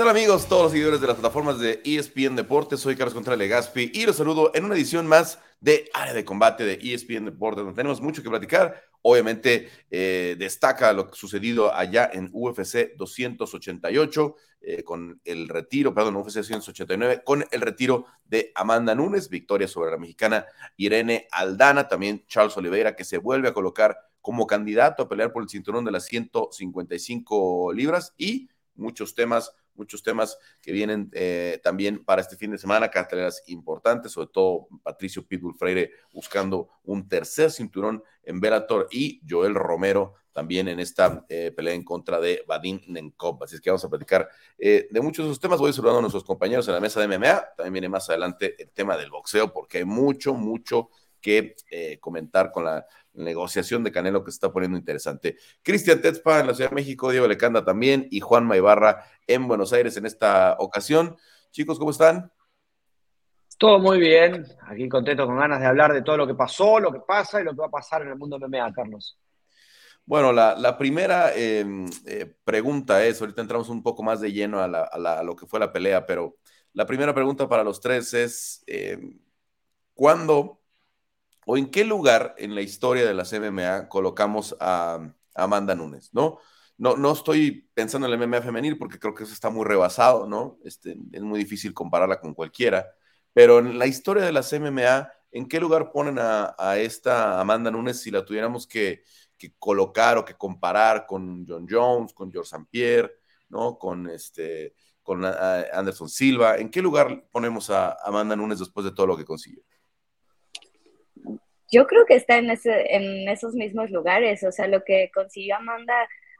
tal amigos, todos los seguidores de las plataformas de ESPN Deportes? Soy Carlos Contreras Legaspi y los saludo en una edición más de Área de Combate de ESPN Deportes, donde tenemos mucho que platicar. Obviamente eh, destaca lo sucedido allá en UFC 288 eh, con el retiro, perdón, UFC 289, con el retiro de Amanda Nunes, victoria sobre la mexicana Irene Aldana, también Charles Oliveira que se vuelve a colocar como candidato a pelear por el cinturón de las 155 libras y muchos temas, muchos temas que vienen eh, también para este fin de semana, carteleras importantes, sobre todo Patricio Pitbull Freire buscando un tercer cinturón en Bellator y Joel Romero también en esta eh, pelea en contra de Vadim Nenkov. Así es que vamos a platicar eh, de muchos de esos temas. Voy saludando a nuestros compañeros en la mesa de MMA. También viene más adelante el tema del boxeo, porque hay mucho, mucho que comentar con la negociación de Canelo que se está poniendo interesante. Cristian Tetzpa en la Ciudad de México, Diego Lecanda también y Juan Maibarra en Buenos Aires en esta ocasión. Chicos, ¿cómo están? Todo muy bien, aquí contento con ganas de hablar de todo lo que pasó, lo que pasa y lo que va a pasar en el mundo MMA, Carlos. Bueno, la, primera em, eh, pregunta es, ahorita entramos un poco más de lleno a, lo que fue la pelea, pero la primera pregunta para los tres es, em, ¿cuándo o en qué lugar en la historia de las MMA colocamos a, Amanda Nunes, ¿no? No, no estoy pensando en la MMA femenil porque creo que eso está muy rebasado, ¿no? Este, es muy difícil compararla con cualquiera, pero en la historia de las MMA, ¿en qué lugar ponen a, esta Amanda Nunes si la tuviéramos que, colocar o que comparar con John Jones, con George St. Pierre, ¿no? Con este con Anderson Silva. ¿En qué lugar ponemos a Amanda Nunes después de todo lo que consiguió? Yo creo que está en, ese, en esos mismos lugares, o sea, lo que consiguió Amanda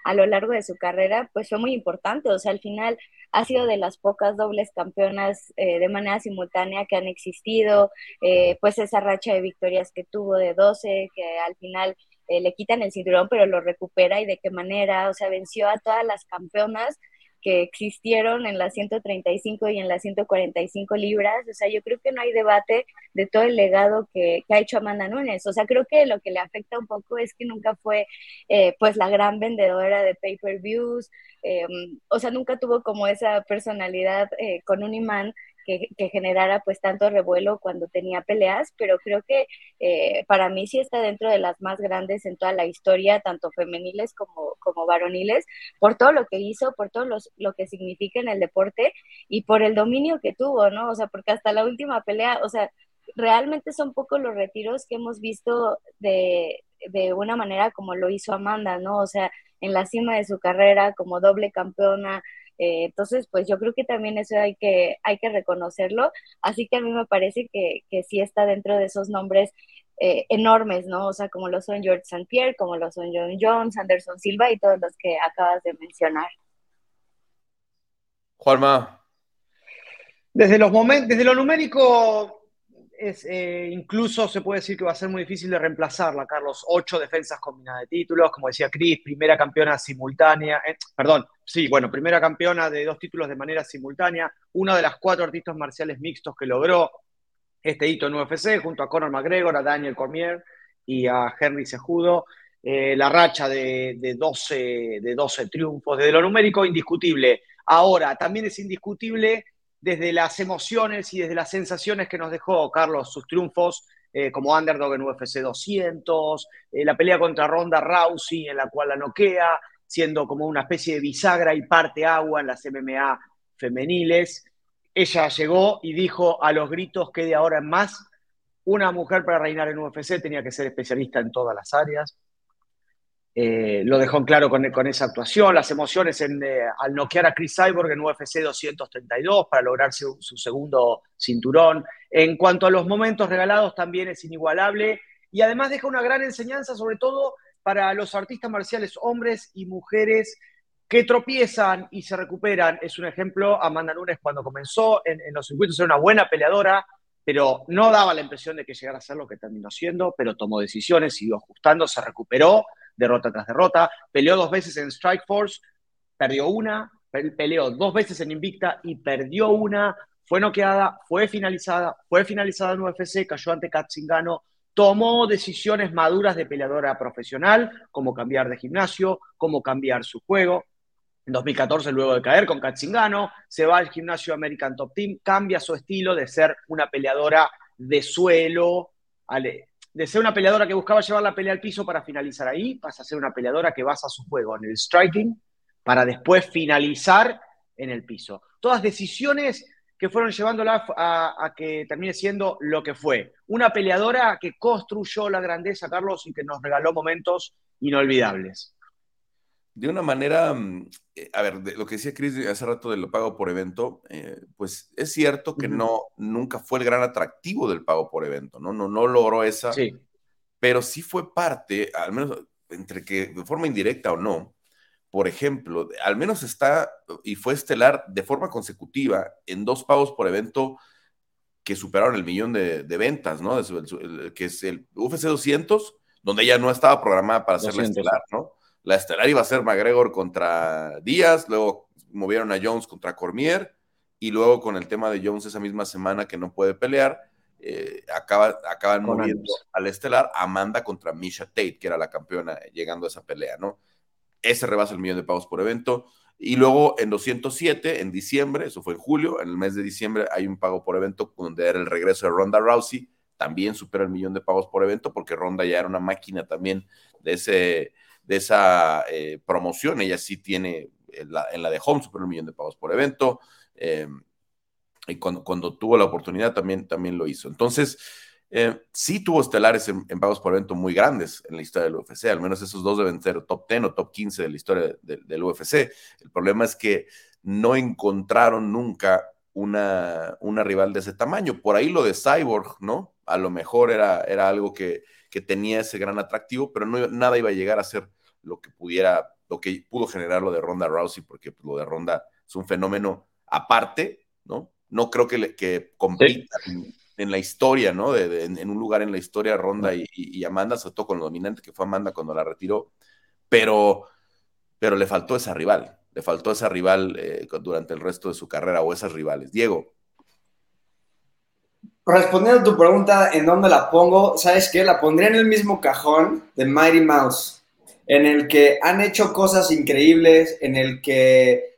a lo largo de su carrera, pues fue muy importante, o sea, al final ha sido de las pocas dobles campeonas eh, de manera simultánea que han existido, eh, pues esa racha de victorias que tuvo de 12, que al final eh, le quitan el cinturón, pero lo recupera y de qué manera, o sea, venció a todas las campeonas que existieron en las 135 y en las 145 libras. O sea, yo creo que no hay debate de todo el legado que, ha hecho Amanda Nunes. O sea, creo que lo que le afecta un poco es que nunca fue eh, pues la gran vendedora de pay-per-views. Eh, o sea, nunca tuvo como esa personalidad eh, con un imán que, generara pues tanto revuelo cuando tenía peleas, pero creo que eh, para mí sí está dentro de las más grandes en toda la historia, tanto femeniles como, como varoniles, por todo lo que hizo, por todo lo que significa en el deporte y por el dominio que tuvo, ¿no? O sea, porque hasta la última pelea, o sea, realmente son pocos los retiros que hemos visto de, de una manera como lo hizo Amanda, ¿no? O sea, en la cima de su carrera como doble campeona, eh, entonces, pues yo creo que también eso hay que, hay que reconocerlo. Así que a mí me parece que, que sí está dentro de esos nombres eh, enormes, ¿no? O sea, como lo son George St. Pierre, como lo son John Jones, Anderson Silva y todos los que acabas de mencionar. Juanma. Desde los momentos, desde lo numérico, es, eh, incluso se puede decir que va a ser muy difícil de reemplazarla, Carlos. Ocho defensas combinadas de títulos, como decía Cris, primera campeona simultánea, eh, perdón, sí, bueno, primera campeona de dos títulos de manera simultánea, una de las cuatro artistas marciales mixtos que logró este hito en UFC, junto a Conor McGregor, a Daniel Cormier y a Henry Sejudo. Eh, la racha de, de, 12, de 12 triunfos, desde lo numérico indiscutible. Ahora, también es indiscutible desde las emociones y desde las sensaciones que nos dejó Carlos sus triunfos eh, como underdog en UFC 200, eh, la pelea contra Ronda Rousey en la cual la noquea, siendo como una especie de bisagra y parte agua en las MMA femeniles. Ella llegó y dijo a los gritos que de ahora en más una mujer para reinar en UFC tenía que ser especialista en todas las áreas. Eh, lo dejó en claro con, esa actuación, las emociones en, eh, al noquear a Chris Cyborg en UFC 232 para lograr su, segundo cinturón. En cuanto a los momentos regalados, también es inigualable y además deja una gran enseñanza, sobre todo para los artistas marciales, hombres y mujeres que tropiezan y se recuperan. Es un ejemplo, Amanda Nunes cuando comenzó en, en los circuitos era una buena peleadora, pero no daba la impresión de que llegara a ser lo que terminó siendo, pero tomó decisiones, siguió ajustando, se recuperó derrota tras derrota. Peleó dos veces en Strike Force, perdió una, peleó dos veces en Invicta y perdió una. Fue noqueada, fue finalizada, fue finalizada en UFC, cayó ante Katzingano, tomó decisiones maduras de peleadora profesional, como cambiar de gimnasio, como cambiar su juego. En 2014, luego de caer con Katzingano, se va al gimnasio American Top Team, cambia su estilo de ser una peleadora de suelo, de ser una peleadora que buscaba llevar la pelea al piso para finalizar ahí, pasa a ser una peleadora que basa su juego en el striking para después finalizar en el piso. Todas decisiones que fueron llevándola a, que termine siendo lo que fue. Una peleadora que construyó la grandeza, Carlos, y que nos regaló momentos inolvidables. De una manera, mm, eh, a ver, lo que decía Chris hace rato de lo pago por evento, eh, pues es cierto que no, nunca fue el gran atractivo del pago por evento, ¿no? No, no logró esa, sí. pero sí fue parte, al menos entre que de forma indirecta o no, por ejemplo, al menos está y fue estelar de forma consecutiva en dos pagos por evento que superaron el millón de, ventas, ¿no? que es el UFC 200, donde ella no estaba programada para ser la estelar, ¿no? La estelar iba a ser McGregor contra Díaz, luego movieron a Jones contra Cormier, y luego con el tema de Jones esa misma semana que no puede pelear, eh, acaba, acaban moviendo al estelar Amanda contra Misha Tate, que era la campeona llegando a esa pelea, ¿no? Ese rebasa el millón de pagos por evento. Y luego en 207, en diciembre, eso fue en julio, en el mes de diciembre hay un pago por evento donde era el regreso de Ronda Rousey, también supera el millón de pagos por evento porque Ronda ya era una máquina también de, ese, de esa eh, promoción, ella sí tiene en la, en la, de Home supera el millón de pagos por evento, eh, y cuando, cuando, tuvo la oportunidad también, también lo hizo. Entonces, eh, sí tuvo estelares en, pagos por evento muy grandes en la historia del UFC, al menos esos dos deben ser top 10 o top 15 de la historia del UFC. El problema es que no encontraron nunca una, una rival de ese tamaño. Por ahí lo de Cyborg, ¿no? A lo mejor era, era algo que, que tenía ese gran atractivo, pero no, nada iba a llegar a ser lo que pudiera, lo que pudo generar lo de Ronda Rousey, porque pues, lo de Ronda es un fenómeno aparte, ¿no? No creo que, que compita en la historia, ¿no? De, en un lugar en la historia, Ronda y, Amanda, sobre todo con lo dominante que fue Amanda cuando la retiró, pero, pero le faltó esa rival, le faltó esa rival eh, durante el resto de su carrera o esas rivales. Diego. Respondiendo a tu pregunta, ¿en dónde la pongo? ¿Sabes qué? La pondría en el mismo cajón de Mighty Mouse, en el que han hecho cosas increíbles, en el que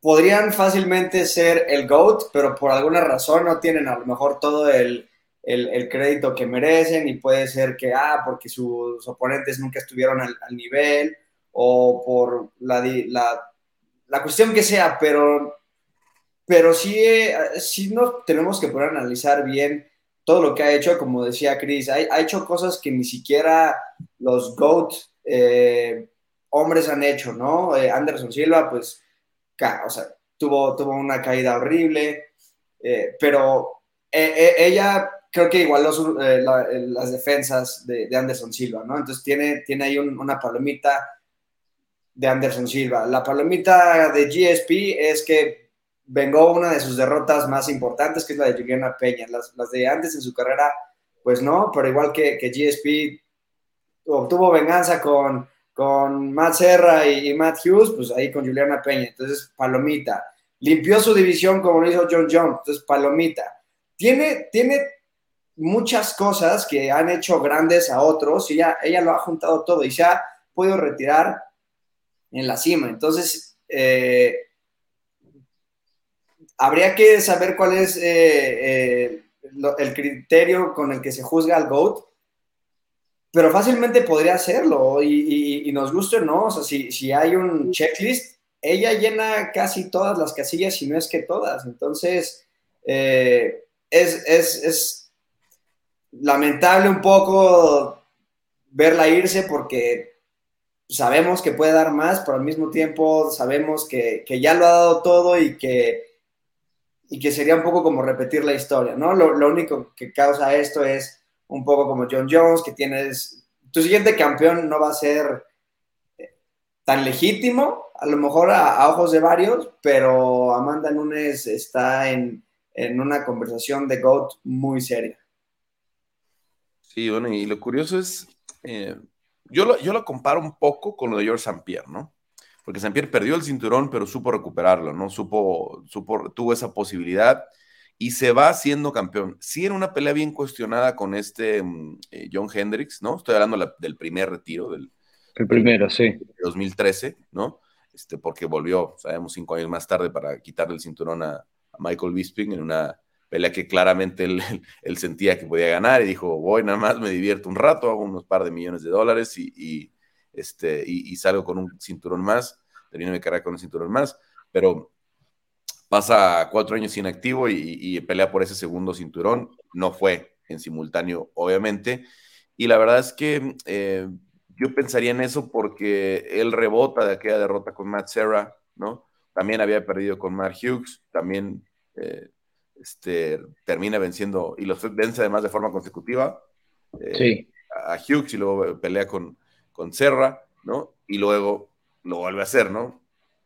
podrían fácilmente ser el GOAT, pero por alguna razón no tienen a lo mejor todo el, crédito que merecen y puede ser que, ah, porque sus oponentes nunca estuvieron al, nivel o por la, la, cuestión que sea, pero, pero sí, eh, sí tenemos que poder analizar bien todo lo que ha hecho, como decía Chris, ha, hecho cosas que ni siquiera los GOAT eh, hombres han hecho, ¿no? Eh, Anderson Silva, pues o sea, tuvo, tuvo una caída horrible, eh, pero eh, eh, ella creo que igualó las defensas de, Anderson Silva, ¿no? Entonces tiene, tiene ahí una palomita de Anderson Silva. La palomita de GSP es que vengó una de sus derrotas más importantes, que es la de Juliana Peña. Las, las de antes en su carrera, pues no, pero igual que, que GSP obtuvo venganza con con Matt Serra y, Matt Hughes, pues ahí con Juliana Peña, entonces Palomita. Limpió su división como lo hizo John Jones, entonces Palomita. Tiene, tiene muchas cosas que han hecho grandes a otros y ella, ella lo ha juntado todo y se ha podido retirar en la cima. Entonces, eh, habría que saber cuál es eh, eh, el criterio con el que se juzga al GOAT pero fácilmente podría hacerlo y, nos gusta no, o sea, si, hay un checklist, ella llena casi todas las casillas, si no es que todas. Entonces, eh, es, lamentable un poco verla irse porque sabemos que puede dar más, pero al mismo tiempo sabemos que, ya lo ha dado todo y que, y que sería un poco como repetir la historia, ¿no? lo único que causa esto es un poco como John Jones, que tienes, tu siguiente campeón no va a ser eh, tan legítimo, a lo mejor a, ojos de varios, pero Amanda Nunes está en, una conversación de GOAT muy seria. Sí, bueno, y lo curioso es, eh, yo, lo, yo lo comparo un poco con lo de George St. Pierre, ¿no? Porque St. Pierre perdió el cinturón, pero supo recuperarlo, ¿no? Supo, supo, tuvo esa posibilidad y se va siendo campeón. Sí, en una pelea bien cuestionada con este mm, eh, John Hendricks, ¿no? Estoy hablando del primer retiro del. El primero, sí. 2013, ¿no? este, porque volvió, sabemos, cinco años más tarde para quitarle el cinturón a, Michael Bisping en una pelea que claramente él, él, sentía que podía ganar y dijo, voy nada más, me divierto un rato, hago unos par de millones de dólares y, este, y, salgo con un cinturón más, termino mi carrera con un cinturón más, pero pasa cuatro años inactivo y, y pelea por ese segundo cinturón, no fue en simultáneo, obviamente, y la verdad es que eh, yo pensaría en eso porque él rebota de aquella derrota con Matt Serra, ¿no? También había perdido con Mark Hughes, también eh, este, termina venciendo y los vence además de forma consecutiva. Eh, a Hughes y luego pelea con, con Serra, ¿no? Y luego lo vuelve a hacer, ¿no?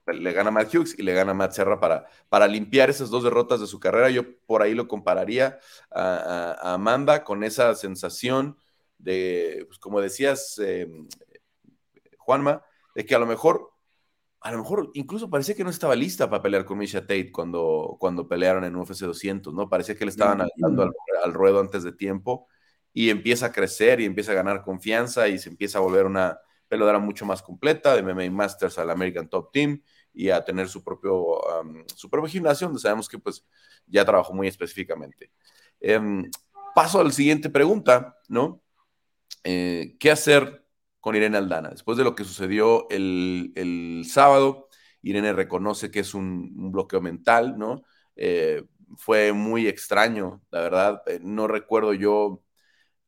Le gana Matt Hughes y le gana Matt Serra para, para limpiar esas dos derrotas de su carrera. Yo por ahí lo compararía a Amanda con esa sensación de, pues como decías, em, Juanma, de que a lo mejor, a lo mejor incluso parecía que no estaba lista para pelear con Misha Tate cuando, cuando pelearon en UFC 200, ¿no? Parecía que le estaban dando al, ruedo antes de tiempo y empieza a crecer y empieza a ganar confianza y se empieza a volver una peleadora mucho más completa de MMA Masters al American Top Team y a tener su propio, su propio gimnasio donde sabemos que pues ya trabajó muy específicamente. Em, paso a la siguiente pregunta, ¿no? Eh, ¿qué hacer con Irene Aldana? Después de lo que sucedió el, sábado, Irene reconoce que es un, bloqueo mental, ¿no? Eh, fue muy extraño, la verdad. Eh, no recuerdo yo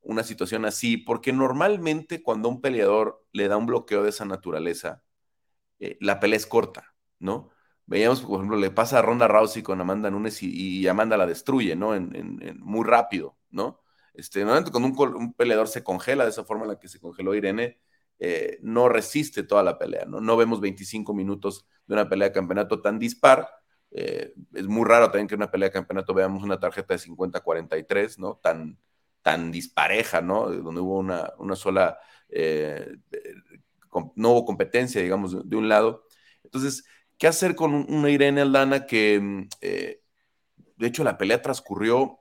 una situación así, porque normalmente cuando un peleador le da un bloqueo de esa naturaleza, la pelea es corta, ¿no? Veíamos, por ejemplo, le pasa a Ronda Rousey con Amanda Nunes y, Amanda la destruye, ¿no? muy rápido, ¿no? Este, normalmente cuando un, peleador se congela de esa forma en la que se congeló Irene, eh, no resiste toda la pelea, ¿no? No vemos 25 minutos de una pelea de campeonato tan dispar. Eh, es muy raro también que en una pelea de campeonato veamos una tarjeta de 50-43, ¿no? Tan, tan dispareja, ¿no? Donde hubo una, una sola, eh, no hubo competencia, digamos, de, un lado. Entonces, ¿qué hacer con una Irene Aldana que, mm, de hecho, la pelea transcurrió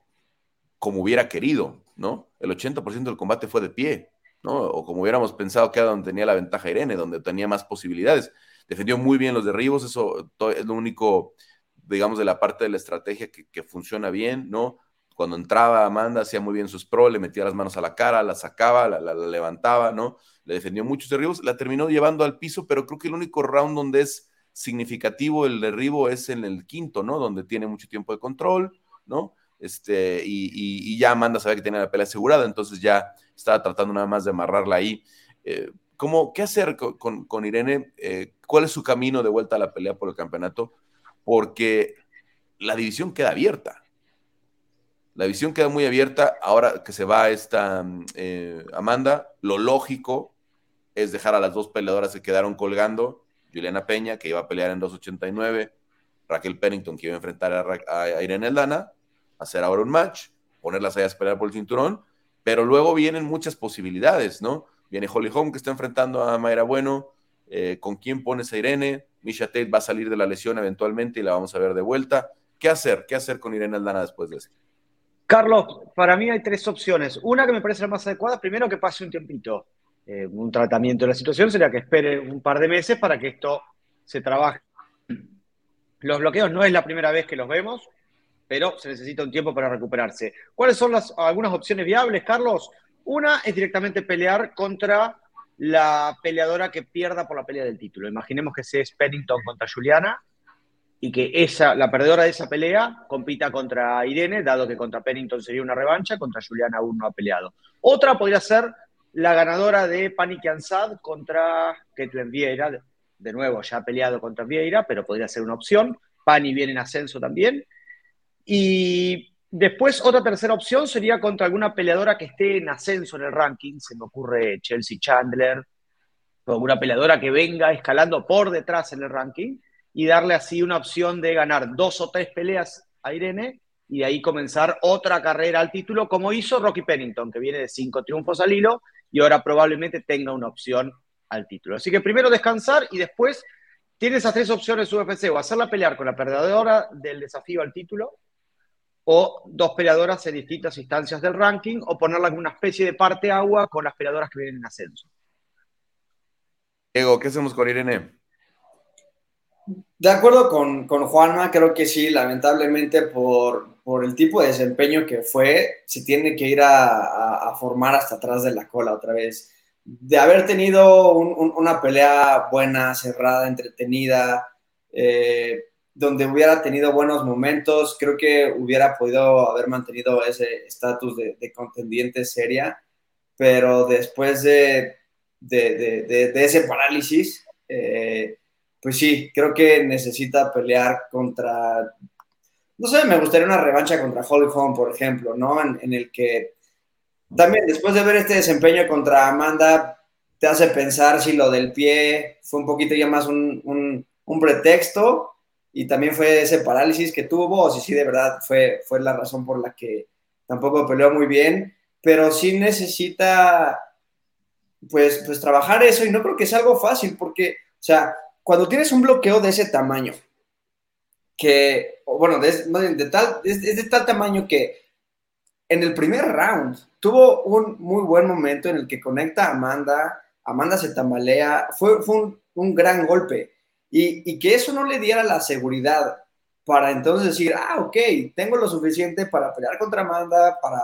como hubiera querido, ¿no? El 80% del combate fue de pie, ¿no? O como hubiéramos pensado que era donde tenía la ventaja Irene, donde tenía más posibilidades. Defendió muy bien los derribos, eso es lo único, digamos, de la parte de la estrategia que, funciona bien, ¿no? Cuando entraba Amanda, hacía muy bien sus pro, le metía las manos a la cara, la sacaba, la, levantaba, ¿no? Le defendió muchos derribos, la terminó llevando al piso, pero creo que el único round donde es significativo el derribo es en el quinto, ¿no? Donde tiene mucho tiempo de control, ¿no? este, y, ya Amanda sabía que tenía la pelea asegurada, entonces ya estaba tratando nada más de amarrarla ahí. Eh, ¿cómo, ¿Qué hacer con, Irene? Eh, ¿Cuál es su camino de vuelta a la pelea por el campeonato? Porque la división queda abierta. La división queda muy abierta ahora que se va esta eh, Amanda. Lo lógico es dejar a las dos peleadoras que quedaron colgando. Juliana Peña, que iba a pelear en 289, Raquel Pennington, que iba a enfrentar a, Irene Aldana, hacer ahora un match, ponerlas ahí a esperar por el cinturón, pero luego vienen muchas posibilidades, ¿no? Viene Holly Holm que está enfrentando a Mayra Bueno, eh, ¿con quién pones a Irene? Misha Tate va a salir de la lesión eventualmente y la vamos a ver de vuelta. ¿Qué hacer? ¿Qué hacer con Irene Aldana después de esto? Carlos, para mí hay tres opciones. Una que me parece la más adecuada, primero que pase un tiempito. Eh, un tratamiento de la situación sería que espere un par de meses para que esto se trabaje. Los bloqueos no es la primera vez que los vemos pero se necesita un tiempo para recuperarse. ¿Cuáles son las, algunas opciones viables, Carlos? Una es directamente pelear contra la peleadora que pierda por la pelea del título. Imaginemos que sea Pennington contra Juliana y que esa, la perdedora de esa pelea compita contra Irene, dado que contra Pennington sería una revancha, contra Juliana aún no ha peleado. Otra podría ser la ganadora de Panic Ansad contra Ketlen Vieira, de nuevo ya ha peleado contra Vieira, pero podría ser una opción. Pani viene en ascenso también. Y después otra tercera opción sería contra alguna peleadora que esté en ascenso en el ranking. Se me ocurre Chelsea Chandler, o alguna peleadora que venga escalando por detrás en el ranking y darle así una opción de ganar dos o tres peleas a Irene y de ahí comenzar otra carrera al título, como hizo Rocky Pennington, que viene de cinco triunfos al hilo y ahora probablemente tenga una opción al título. Así que primero descansar y después tiene esas tres opciones UFC, o hacerla pelear con la perdedora del desafío al título, o dos peleadoras en distintas instancias del ranking, o ponerla en una especie de parte agua con las peleadoras que vienen en ascenso. Diego, ¿qué hacemos con Irene? De acuerdo con, con Juanma, creo que sí, lamentablemente por, por, el tipo de desempeño que fue, se tiene que ir a, a, formar hasta atrás de la cola otra vez. De haber tenido un, un, una pelea buena, cerrada, entretenida, eh, donde hubiera tenido buenos momentos, creo que hubiera podido haber mantenido ese estatus de, de, contendiente seria, pero después de, de, de ese parálisis, eh, pues sí, creo que necesita pelear contra, no sé, me gustaría una revancha contra Holly Holm, por ejemplo, ¿no? En, el que también después de ver este desempeño contra Amanda, te hace pensar si lo del pie fue un poquito ya más un, pretexto y también fue ese parálisis que tuvo, o si sí, de verdad fue, fue la razón por la que tampoco peleó muy bien, pero sí necesita pues, pues trabajar eso y no creo que sea algo fácil porque, o sea, cuando tienes un bloqueo de ese tamaño, que, bueno, de, tal, es, de tal tamaño que en el primer round tuvo un muy buen momento en el que conecta a Amanda, Amanda se tambalea, fue, un, gran golpe. Y, y, que eso no le diera la seguridad para entonces decir, ah, ok, tengo lo suficiente para pelear contra Amanda, para,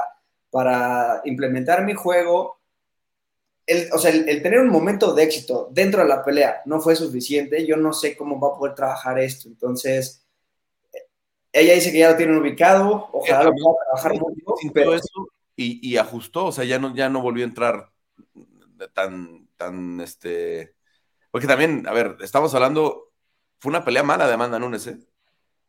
para implementar mi juego, el, o sea, el, tener un momento de éxito dentro de la pelea no fue suficiente. Yo no sé cómo va a poder trabajar esto. Entonces, ella dice que ya lo tienen ubicado. Ojalá lo pueda trabajar mucho. Pero... Eso y, y, ajustó, o sea, ya no, ya no volvió a entrar tan, tan, este. Porque también, a ver, estamos hablando, fue una pelea mala de Amanda Nunes, ¿eh?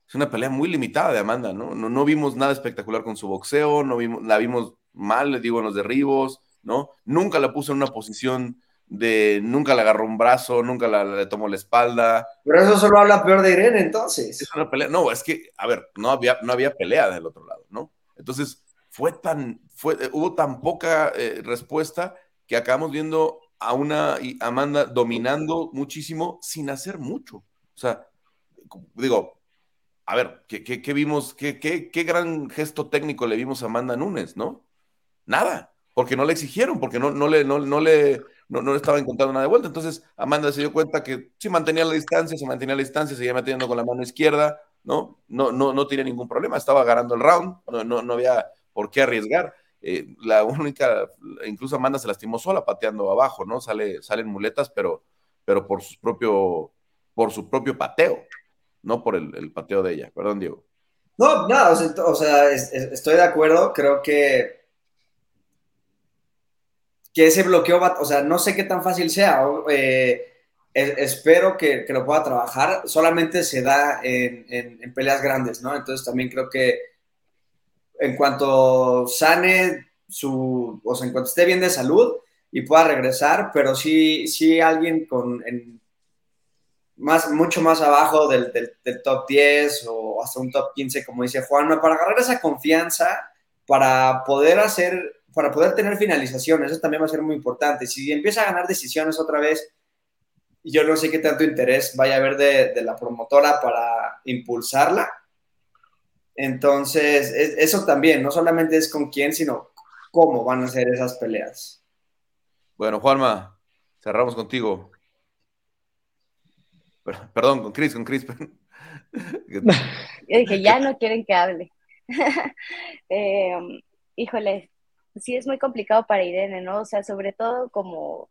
Es una pelea muy limitada de Amanda, ¿no? No, no vimos nada espectacular con su boxeo, no vimos, la vimos mal, le digo, en los derribos ¿no? Nunca la puso en una posición de, nunca le agarró un brazo, nunca la, le tomó la espalda. Pero eso solo habla peor de Irene, entonces. Es una pelea, no, es que, a ver, no había, no había pelea del otro lado, ¿no? Entonces, fue tan, fue, hubo tan poca eh, respuesta que acabamos viendo a una Amanda dominando muchísimo sin hacer mucho. O sea, digo, a ver, ¿qué, qué, vimos? Qué, qué, qué gran gesto técnico le vimos a Amanda Nunes, ¿no? Nada porque no le exigieron, porque no, no le, no, no le, no, no, estaba encontrando nada de vuelta. Entonces, Amanda se dio cuenta que si mantenía la distancia, se mantenía la distancia, seguía manteniendo con la mano izquierda, ¿no? No, no, no tenía ningún problema, estaba ganando el round, no, no, no había por qué arriesgar. Eh, la única, incluso Amanda se lastimó sola pateando abajo, ¿no? Sale, salen muletas, pero, pero por su propio, por su propio pateo, no por el, el pateo de ella. Perdón, Diego. No, no, o sea, estoy de acuerdo, creo que que ese bloqueo va, o sea, no sé qué tan fácil sea. Eh, espero que, que, lo pueda trabajar. Solamente se da en, en, peleas grandes, ¿no? Entonces también creo que en cuanto sane su, o sea, en cuanto esté bien de salud y pueda regresar, pero sí, sí alguien con más, mucho más abajo del, del, del, top 10 o hasta un top 15, como dice Juan, para agarrar esa confianza, para poder hacer para poder tener finalizaciones, eso también va a ser muy importante. Si empieza a ganar decisiones otra vez, yo no sé qué tanto interés vaya a haber de, la promotora para impulsarla. Entonces, eso también, no solamente es con quién, sino cómo van a ser esas peleas. Bueno, Juanma, cerramos contigo. Perdón, con Chris, con Chris. Yo dije, ya no quieren que hable. eh, híjole, sí es muy complicado para Irene, ¿no? O sea, sobre todo como,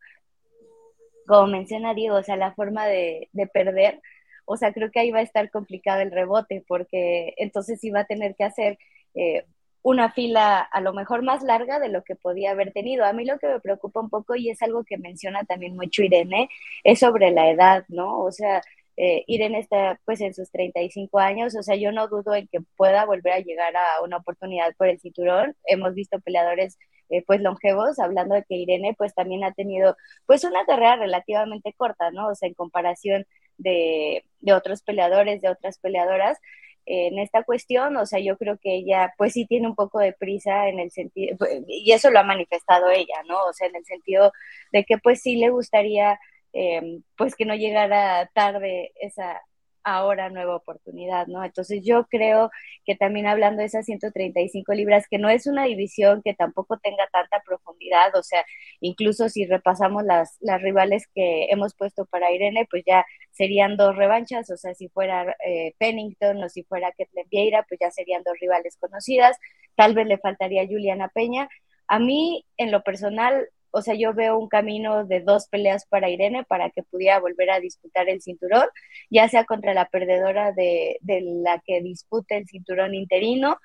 como menciona Diego, o sea, la forma de, de perder, o sea, creo que ahí va a estar complicado el rebote, porque entonces sí va a tener que hacer eh, una fila a lo mejor más larga de lo que podía haber tenido. A mí lo que me preocupa un poco, y es algo que menciona también mucho Irene, es sobre la edad, ¿no? O sea, eh, Irene está pues en sus 35 años, o sea, yo no dudo en que pueda volver a llegar a una oportunidad por el cinturón. Hemos visto peleadores eh, pues longevos, hablando de que Irene pues también ha tenido pues una carrera relativamente corta, ¿no? O sea, en comparación de, de otros peleadores, de otras peleadoras. en esta cuestión, o sea, yo creo que ella pues sí tiene un poco de prisa en el sentido, y eso lo ha manifestado ella, ¿no? O sea, en el sentido de que pues sí le gustaría Em, pues que no llegara tarde esa, ahora nueva oportunidad, ¿no? Entonces yo creo que también hablando de esas 135 libras, que no es una división que tampoco tenga tanta profundidad, o sea, incluso si repasamos las, las rivales que hemos puesto para Irene, pues ya serían dos revanchas, o sea, si fuera eh, Pennington o si fuera Ketlen Vieira, pues ya serían dos rivales conocidas, tal vez le faltaría Juliana Peña. A mí, en lo personal, o sea, yo veo un camino de dos peleas para Irene para que pudiera volver a disputar el cinturón, ya sea contra la perdedora de, la que dispute el cinturón interino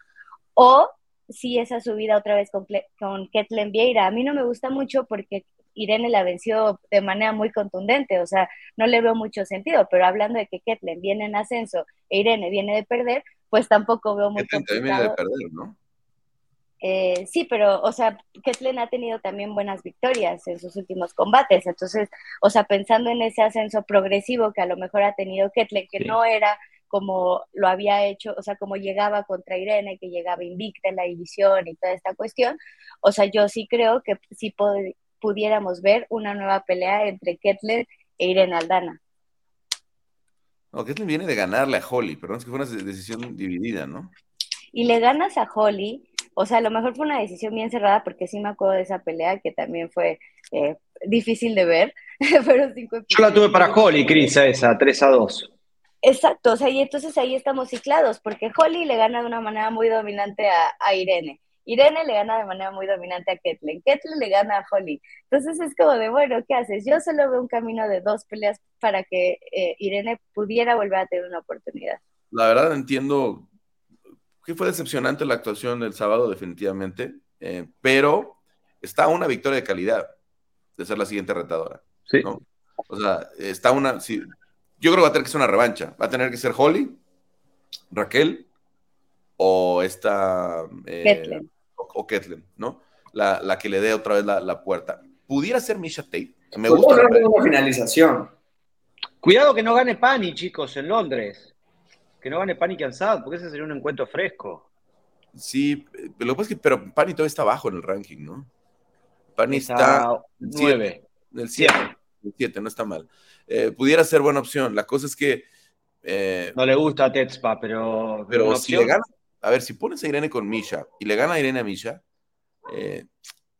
o si esa subida otra vez con, con Ketlen Vieira. A mí no me gusta mucho porque Irene la venció de manera muy contundente, o sea, no le veo mucho sentido, pero hablando de que Ketlen viene en ascenso e Irene viene de perder, pues tampoco veo mucho. Ketlen viene de perder, ¿no? Eh, sí, pero, o sea, Ketlen ha tenido también buenas victorias en sus últimos combates. Entonces, o sea, pensando en ese ascenso progresivo que a lo mejor ha tenido Ketlen, que no era como lo había hecho, o sea, como llegaba contra Irene, que llegaba invicta en la división y toda esta cuestión, o sea, yo sí creo que sí pudiéramos ver una nueva pelea entre Ketlen e Irene Aldana. No, Ketlen viene de ganarle a Holly, pero es que fue una decisión dividida, ¿no? Y le ganas a Holly, o sea, a lo mejor fue una decisión bien cerrada porque sí me acuerdo de esa pelea que también fue eh, difícil de ver. pero cinco Yo la tuve para Holly, Cris, esa, 3 a 2. Exacto, o sea, y entonces ahí estamos ciclados, porque Holly le gana de una manera muy dominante a, Irene. Irene le gana de manera muy dominante a Ketlen. Ketlen le gana a Holly. Entonces es como de, bueno, ¿qué haces? Yo solo veo un camino de dos peleas para que eh, Irene pudiera volver a tener una oportunidad. La verdad entiendo que fue decepcionante la actuación del sábado, definitivamente, eh, pero está una victoria de calidad de ser la siguiente retadora. Sí. O sea, está una. yo creo que va a tener que ser una revancha. Va a tener que ser Holly, Raquel o esta. Eh, o, Ketlen, ¿no? La, que le dé otra vez la, puerta. Pudiera ser Misha Tate. Me gusta. una finalización. Cuidado que no gane Pani, chicos, en Londres que no gane Pani cansado, porque ese sería un encuentro fresco. Sí, lo que pasa es que pero Pani todavía está bajo en el ranking, ¿no? Pani está, 9. Del 7. El 7, no está mal. Eh, pudiera ser buena opción. La cosa es que. Eh, no le gusta a Tetspa, pero. Pero si le gana. A ver, si pones a Irene con Misha y le gana a Irene a Misha, eh,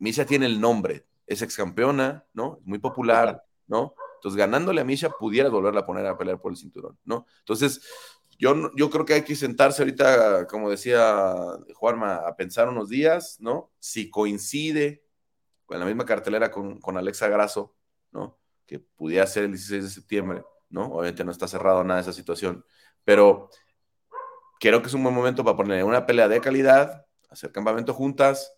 Misha tiene el nombre. Es ex campeona, ¿no? Muy popular, ¿no? Entonces, ganándole a Misha, pudiera volverla a poner a pelear por el cinturón, ¿no? Entonces, yo, yo creo que hay que sentarse ahorita, como decía Juanma, a pensar unos días, ¿no? Si coincide con la misma cartelera con, Alexa Grasso, ¿no? Que pudiera ser el 16 de septiembre, ¿no? Obviamente no está cerrado nada esa situación, pero creo que es un buen momento para poner una pelea de calidad, hacer campamento juntas,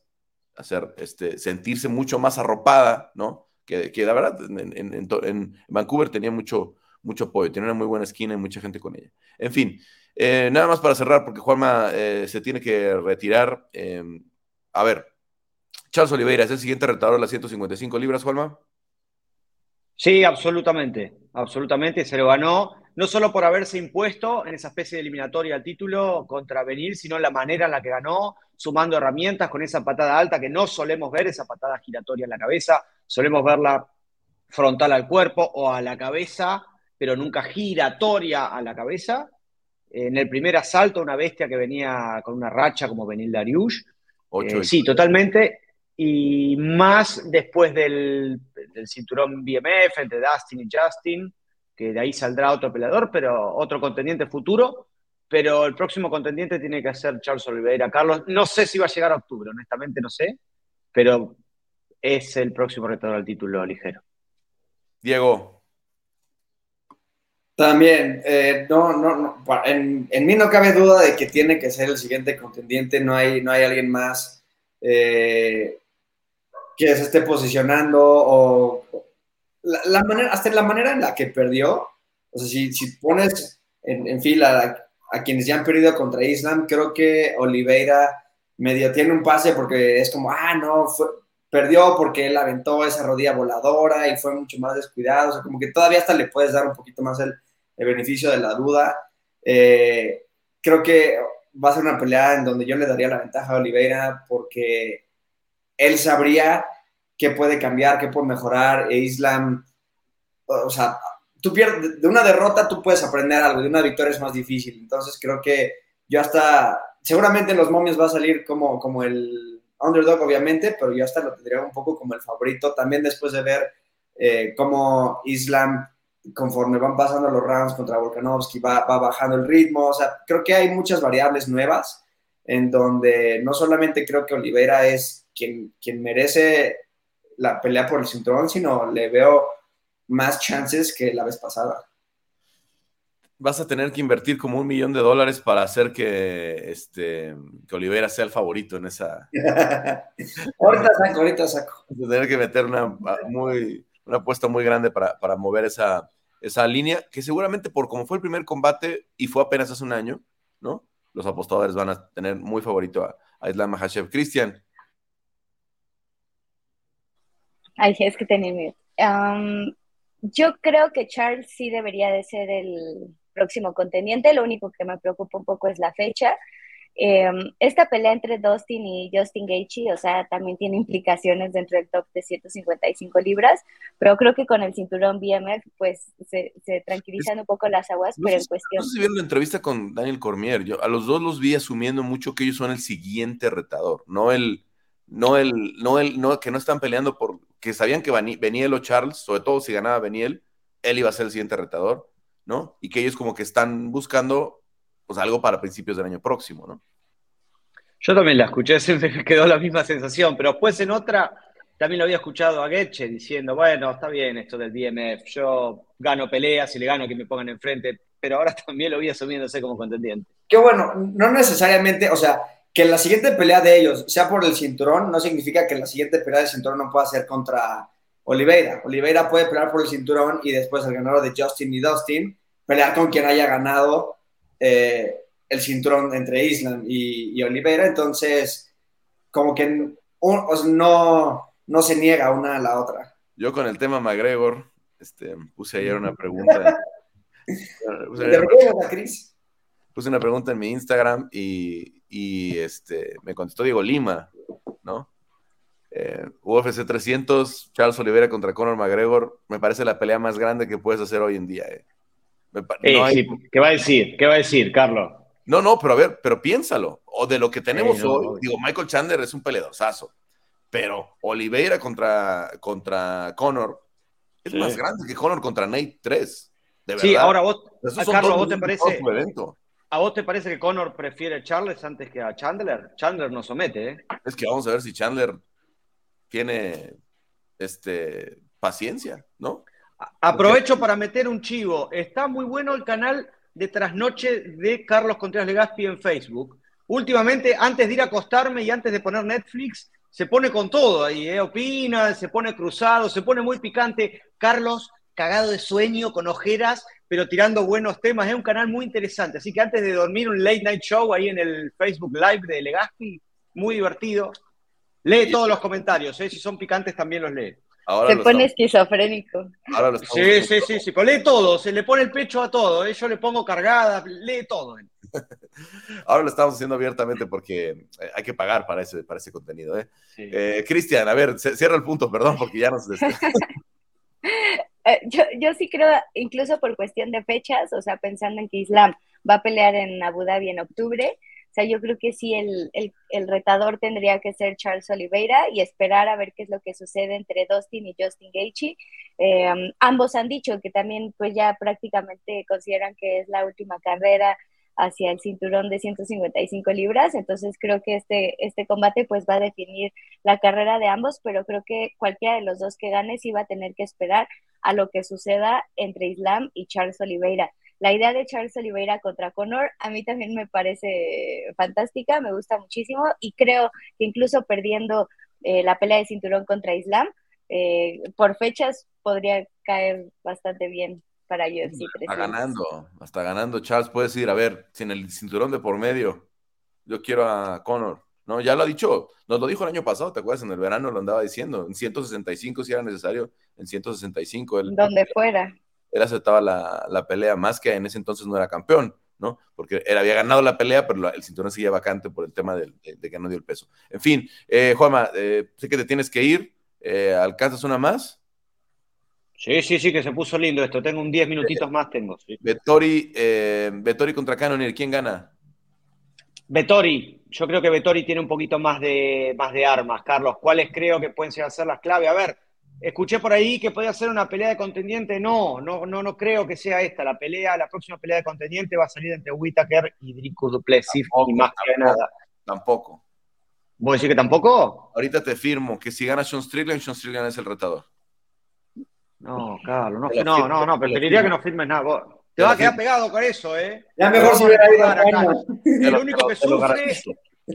hacer, este, sentirse mucho más arropada, ¿no? Que, que la verdad en, en Vancouver tenía mucho, mucho apoyo, tiene una muy buena esquina y mucha gente con ella. En fin, eh, nada más para cerrar, porque Juanma eh, se tiene que retirar. Em, a ver, Charles Oliveira es el siguiente retador de las 155 libras, Juanma. Sí, absolutamente, absolutamente, se lo ganó, no solo por haberse impuesto en esa especie de eliminatoria al título contra Benil, sino la manera en la que ganó, sumando herramientas con esa patada alta que no solemos ver, esa patada giratoria en la cabeza, solemos verla frontal al cuerpo o a la cabeza, pero nunca giratoria a la cabeza. En el primer asalto, una bestia que venía con una racha como Benil Dariush. Eh, sí, totalmente. Y más después del, cinturón BMF entre Dustin y Justin, que de ahí saldrá otro peleador, pero otro contendiente futuro. Pero el próximo contendiente tiene que ser Charles Oliveira. Carlos, no sé si va a llegar a octubre, honestamente no sé, pero es el próximo retador al título ligero. Diego, también, eh, no, no, no en, en, mí no cabe duda de que tiene que ser el siguiente contendiente, no hay, no hay alguien más eh, que se esté posicionando o la, manera, hasta la manera en la que perdió, o sea, si, si pones en, fila a, quienes ya han perdido contra Islam, creo que Oliveira medio tiene un pase porque es como, ah, no, fue, perdió porque él aventó esa rodilla voladora y fue mucho más descuidado, o sea, como que todavía hasta le puedes dar un poquito más el el beneficio de la duda. Eh, creo que va a ser una pelea en donde yo le daría la ventaja a Oliveira porque él sabría qué puede cambiar, qué puede mejorar. E Islam, o sea, de una derrota tú puedes aprender algo, de una victoria es más difícil. Entonces creo que yo hasta, seguramente en los momios va a salir como, como el underdog, obviamente, pero yo hasta lo tendría un poco como el favorito, también después de ver eh, cómo Islam, conforme van pasando los rounds contra Volkanovski, va, va bajando el ritmo. O sea, creo que hay muchas variables nuevas en donde no solamente creo que Oliveira es quien, quien merece la pelea por el cinturón, sino le veo más chances que la vez pasada. Vas a tener que invertir como un millón de dólares para hacer que, este, que Oliveira sea el favorito en esa. ahorita saco, ahorita saco. Vas a tener que meter una, muy, una apuesta muy grande para, para mover esa, esa línea, que seguramente por como fue el primer combate y fue apenas hace un año, ¿no? Los apostadores van a tener muy favorito a, Islam Mahashev. Cristian. Ay, es que tenía miedo. yo creo que Charles sí debería de ser el próximo contendiente. Lo único que me preocupa un poco es la fecha. Em, esta pelea entre Dustin y Justin Gaethje, o sea, también tiene implicaciones dentro del top de 155 libras, pero creo que con el cinturón BMF, pues se, tranquilizan un poco las aguas, pero en cuestión... No sé si vieron la entrevista con Daniel Cormier, yo a los dos los vi asumiendo mucho que ellos son el siguiente retador, no el, no el, no el, no, que no están peleando por, que sabían que Beniel o Charles, sobre todo si ganaba Beniel, él iba a ser el siguiente retador, ¿no? Y que ellos como que están buscando pues algo para principios del año próximo, ¿no? Yo también la escuché, siempre me quedó la misma sensación, pero después en otra también lo había escuchado a Getche diciendo, bueno, está bien esto del DMF, yo gano peleas y le gano que me pongan enfrente, pero ahora también lo vi asumiéndose como contendiente. Qué bueno, no necesariamente, o sea, que la siguiente pelea de ellos sea por el cinturón, no significa que la siguiente pelea del cinturón no pueda ser contra Oliveira. Oliveira puede pelear por el cinturón y después el ganador de Justin y Dustin pelear con quien haya ganado eh, el cinturón entre Island y, Oliveira, entonces como que no, no se niega una a la otra. Yo con el tema McGregor, este, puse ayer una pregunta. puse, puse una pregunta en mi Instagram y, este, me contestó Diego Lima, ¿no? Eh, UFC 300, Charles Oliveira contra Conor McGregor, me parece la pelea más grande que puedes hacer hoy en día. Eh. ¿Qué va a decir? ¿Qué va a decir, Carlos? No, no, pero a ver, pero piénsalo. O de lo que tenemos hoy, digo, Michael Chandler es un peleadorzazo, pero Oliveira contra, contra Conor es más grande que Conor contra Nate 3. De verdad. Sí, ahora vos, Carlos, ¿a vos te parece? ¿A vos te parece que Conor prefiere a Charles antes que a Chandler? Chandler no somete, ¿eh? Es que vamos a ver si Chandler tiene este, paciencia, ¿no? Aprovecho para meter un chivo. Está muy bueno el canal de trasnoche de Carlos Contreras Legaspi en Facebook. Últimamente, antes de ir a acostarme y antes de poner Netflix, se pone con todo ahí, ¿eh? opina, se pone cruzado, se pone muy picante. Carlos, cagado de sueño, con ojeras, pero tirando buenos temas. Es un canal muy interesante. Así que antes de dormir, un late night show ahí en el Facebook Live de Legaspi, muy divertido. Lee todos los comentarios, ¿eh? si son picantes también los lee. Se pone esquizofrénico. sí, sí, sí, sí, lee todo, se le pone el pecho a todo, ¿eh? yo le pongo cargada, lee todo. Ahora lo estamos haciendo abiertamente porque eh, hay que pagar para ese, para ese contenido. ¿eh? eh Cristian, a ver, cierra el punto, perdón, porque ya nos... yo, yo sí creo, incluso por cuestión de fechas, o sea, pensando en que Islam va a pelear en Abu Dhabi en octubre, sea, yo creo que sí, el, el, retador tendría que ser Charles Oliveira y esperar a ver qué es lo que sucede entre Dustin y Justin Gaethje. Eh, ambos han dicho que también pues ya prácticamente consideran que es la última carrera hacia el cinturón de 155 libras, entonces creo que este, este combate pues va a definir la carrera de ambos, pero creo que cualquiera de los dos que gane sí va a tener que esperar a lo que suceda entre Islam y Charles Oliveira la idea de Charles Oliveira contra Conor a mí también me parece fantástica, me gusta muchísimo y creo que incluso perdiendo eh, la pelea de cinturón contra Islam, eh, por fechas podría caer bastante bien para UFC. Está ganando, hasta ganando Charles, puedes ir a ver, sin el cinturón de por medio, yo quiero a Conor. No, ya lo ha dicho, nos lo dijo el año pasado, ¿te acuerdas? En el verano lo andaba diciendo, en 165 si era necesario, en 165. El, Donde fuera él aceptaba la, pelea, más que en ese entonces no era campeón, ¿no? Porque él había ganado la pelea, pero el cinturón seguía vacante por el tema de, que no dio el peso. En fin, eh, Juanma, eh, sé que te tienes que ir, eh, ¿alcanzas una más? Sí, sí, sí, que se puso lindo esto. Tengo un 10 minutitos más, tengo. Sí. Vettori, eh, Vettori contra Cannonier, ¿quién gana? Vettori, yo creo que Vettori tiene un poquito más de, más de armas, Carlos. ¿Cuáles creo que pueden ser las claves? A ver, escuché por ahí que podía ser una pelea de contendiente. No, no, no, no creo que sea esta. La pelea, la próxima pelea de contendiente va a salir entre Whitaker y Dricus Duplessis y más que nada. Tampoco. ¿Vos decís que tampoco? Ahorita te firmo que si gana Sean Strickland, Sean Strickland es el retador. No, Carlos, no, no, no, no, preferiría que no firmes nada. Te vas a quedar pegado con eso, ¿eh? Ya mejor se hubiera ido acá. El único que sufre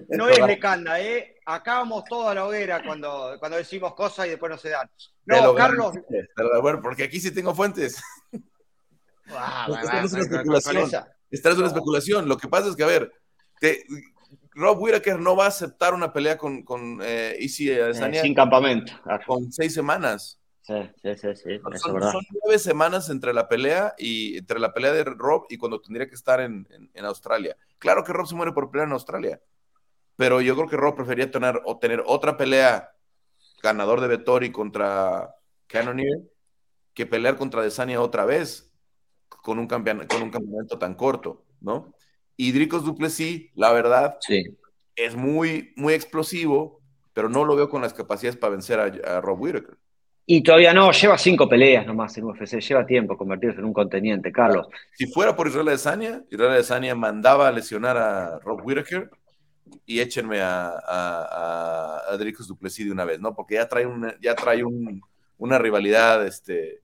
no es Lecanda, ¿eh? Acá vamos todos a la hoguera cuando, cuando decimos cosas y después no se dan. No, Carlos. Bueno, porque aquí sí tengo fuentes. Esta es una especulación. Esta es una especulación. Lo que pasa es que, a ver, te, Rob Whittaker no va a aceptar una pelea con, con eh, Easy eh, Sin campamento. Con seis semanas. Sí, sí, sí, sí. Son, nueve semanas entre la pelea y entre la pelea de Rob y cuando tendría que estar en, Australia. Claro que Rob se muere por pelear en Australia, pero yo creo que Rob prefería tener, o tener otra pelea ganador de Vettori contra Cannonier que pelear contra Desania otra vez con un, con un campeonato tan corto, ¿no? Y Dricos Duplessis, la verdad, sí. es muy, muy explosivo, pero no lo veo con las capacidades para vencer a, a Rob Whittaker. Y todavía no, lleva cinco peleas nomás en UFC, lleva tiempo convertirse en un conteniente, Carlos. Si fuera por Israel Adesanya, Israel Adesanya mandaba a lesionar a Rob Whittaker y échenme a, a, a, Duplessis de una vez, ¿no? Porque ya trae, una, ya trae una rivalidad este,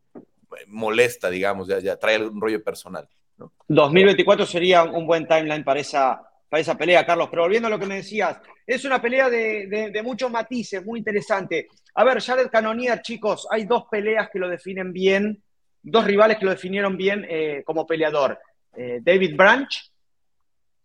molesta, digamos, ya, ya trae un rollo personal. ¿no? 2024 sería un buen timeline para esa, para esa pelea, Carlos. Pero volviendo a lo que me decías, es una pelea de, muchos matices, muy interesante. A ver, Jared Cannonier, chicos, hay dos peleas que lo definen bien, dos rivales que lo definieron bien eh, como peleador. Eh, David Branch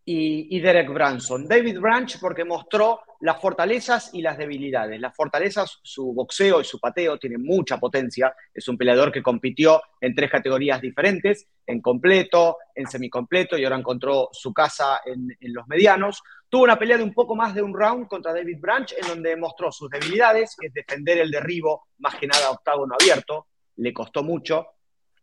y, Derek Branson. David Branch porque mostró las fortalezas y las debilidades. Las fortalezas, su boxeo y su pateo tiene mucha potencia. Es un peleador que compitió en tres categorías diferentes, en completo, en semicompleto y ahora encontró su casa en, los medianos. Tuvo una pelea de un poco más de un round contra David Branch en donde mostró sus debilidades, que es defender el derribo, más que nada octágono abierto. Le costó mucho,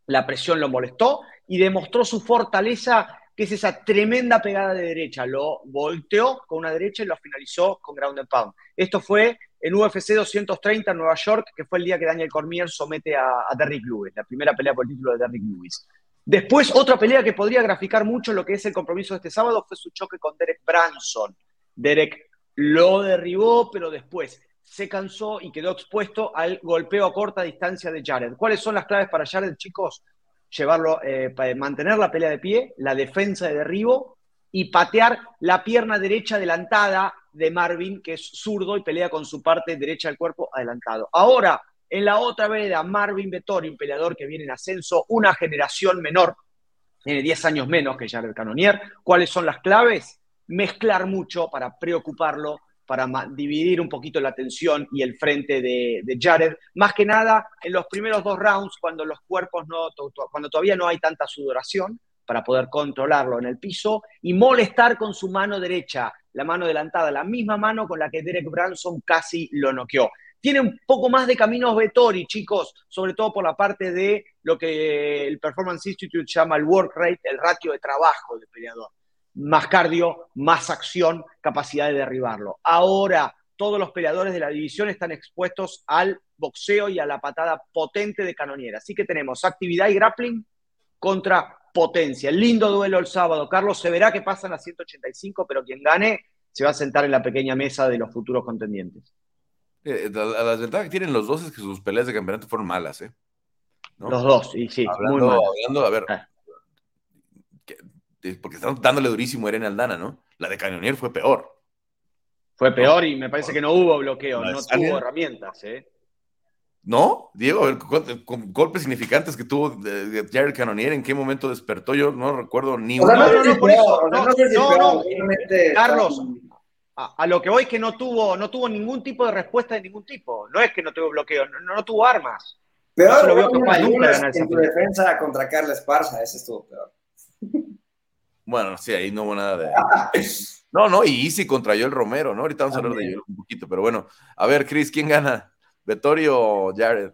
la presión lo molestó y demostró su fortaleza que es esa tremenda pegada de derecha. Lo volteó con una derecha y lo finalizó con ground and pound. Esto fue en UFC 230 en Nueva York, que fue el día que Daniel Cormier somete a, Derrick Lewis, la primera pelea por el título de Derrick Lewis. Después, otra pelea que podría graficar mucho lo que es el compromiso de este sábado fue su choque con Derek Branson. Derek lo derribó, pero después se cansó y quedó expuesto al golpeo a corta distancia de Jared. ¿Cuáles son las claves para Jared, chicos? Llevarlo, eh, mantener la pelea de pie, la defensa de derribo y patear la pierna derecha adelantada de Marvin, que es zurdo y pelea con su parte derecha del cuerpo adelantado. Ahora, en la otra vereda, Marvin Vettori, un peleador que viene en ascenso, una generación menor, tiene 10 años menos que Jared Canonier. ¿Cuáles son las claves? Mezclar mucho para preocuparlo, para dividir un poquito la atención y el frente de, Jared. Más que nada en los primeros dos rounds, cuando los cuerpos no, cuando todavía no hay tanta sudoración, para poder controlarlo en el piso y molestar con su mano derecha, la mano adelantada, la misma mano con la que Derek Branson casi lo noqueó. Tiene un poco más de caminos Vettori, chicos, sobre todo por la parte de lo que el Performance Institute llama el work rate, el ratio de trabajo del peleador más cardio, más acción, capacidad de derribarlo. Ahora, todos los peleadores de la división están expuestos al boxeo y a la patada potente de Canoniera. Así que tenemos actividad y grappling contra potencia. Lindo duelo el sábado. Carlos se verá que pasan a 185, pero quien gane se va a sentar en la pequeña mesa de los futuros contendientes. Eh, las ventajas que tienen los dos es que sus peleas de campeonato fueron malas, ¿eh? Los dos, y sí, muy a ver, ah porque están dándole durísimo a Irene Aldana, ¿no? La de Cañonier fue peor. Fue peor y me parece que no hubo bloqueo, no tuvo herramientas, ¿eh? ¿No? Diego, con golpes significantes que tuvo Jared Cannonier, ¿en qué momento despertó? Yo no recuerdo ni uno. No, no, no, por eso. No, no, Carlos, a, lo que voy es que no tuvo, no tuvo ningún tipo de respuesta de ningún tipo. No es que no tuvo bloqueo, no, tuvo armas. Peor, lo veo en tu defensa contra Carla Esparza, ese estuvo peor. Bueno, sí, ahí no hubo nada de. No, no, y Easy contra Joel Romero, ¿no? Ahorita vamos a hablar de Joel un poquito, pero bueno. A ver, Chris, ¿quién gana? ¿Vettori o Jared?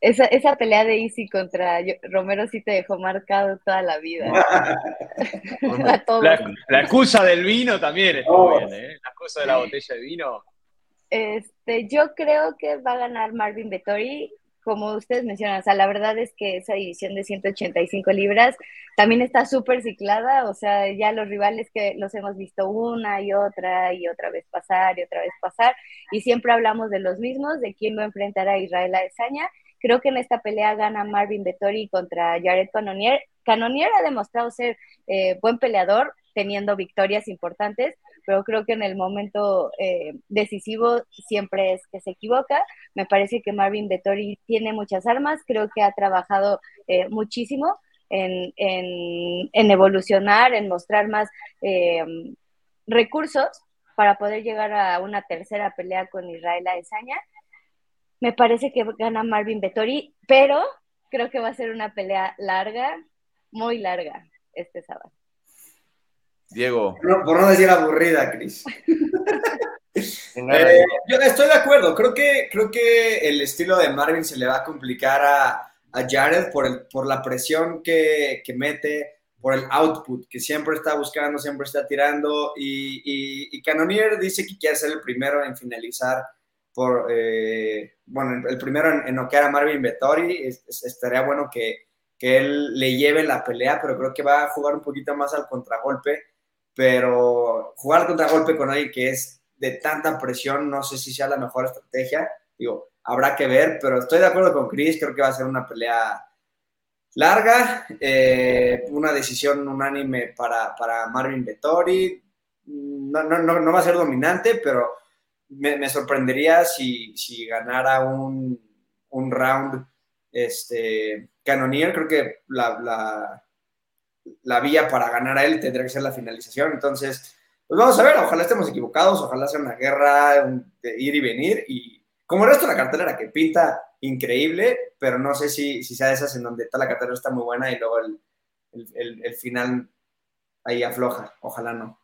esa, esa pelea de Easy contra Romero sí te dejó marcado toda la vida. La, excusa del vino también estuvo bien, ¿eh? La excusa de la botella de vino. Este, yo creo que va a ganar Marvin Vettori como ustedes mencionan, o sea, la verdad es que esa división de 185 libras también está súper ciclada, o sea, ya los rivales que los hemos visto una y otra y otra vez pasar y otra vez pasar, y siempre hablamos de los mismos, de quién va a enfrentar a Israel Adesanya. Creo que en esta pelea gana Marvin Vettori contra Jared Cannonier. Cannonier ha demostrado ser eh, buen peleador, teniendo victorias importantes, pero creo que en el momento eh, decisivo siempre es que se equivoca. Me parece que Marvin Vettori tiene muchas armas, creo que ha trabajado eh, muchísimo en, evolucionar, en mostrar más eh, recursos para poder llegar a una tercera pelea con Israel Adesanya. Me parece que gana Marvin Vettori, pero creo que va a ser una pelea larga, muy larga este sábado. Diego. por no decir aburrida, Cris. Eh, yo estoy de acuerdo. Creo que, creo que el estilo de Marvin se le va a complicar a, Jared por, el, por la presión que, mete, por el output que siempre está buscando, siempre está tirando. Y, y, Canonier dice que quiere ser el primero en finalizar. Por, eh, bueno, el primero en, en noquear a Marvin Vettori. estaría bueno que, que él le lleve la pelea, pero creo que va a jugar un poquito más al contragolpe pero jugar contra golpe con alguien que es de tanta presión, no sé si sea la mejor estrategia. Digo, habrá que ver, pero estoy de acuerdo con Chris, creo que va a ser una pelea larga, eh, una decisión unánime para, para Marvin Vettori. No, no, no, no, va a ser dominante, pero me, sorprendería si, si ganara un, un, round este, Canonier. Creo que la, la vía para ganar a él tendría que ser la finalización. Entonces, pues vamos a ver, ojalá estemos equivocados, ojalá sea una guerra de ir y venir. Y como el resto de la cartelera que pinta increíble, pero no sé si, si sea de esas en donde está la cartelera está muy buena y luego el, final ahí afloja. Ojalá no.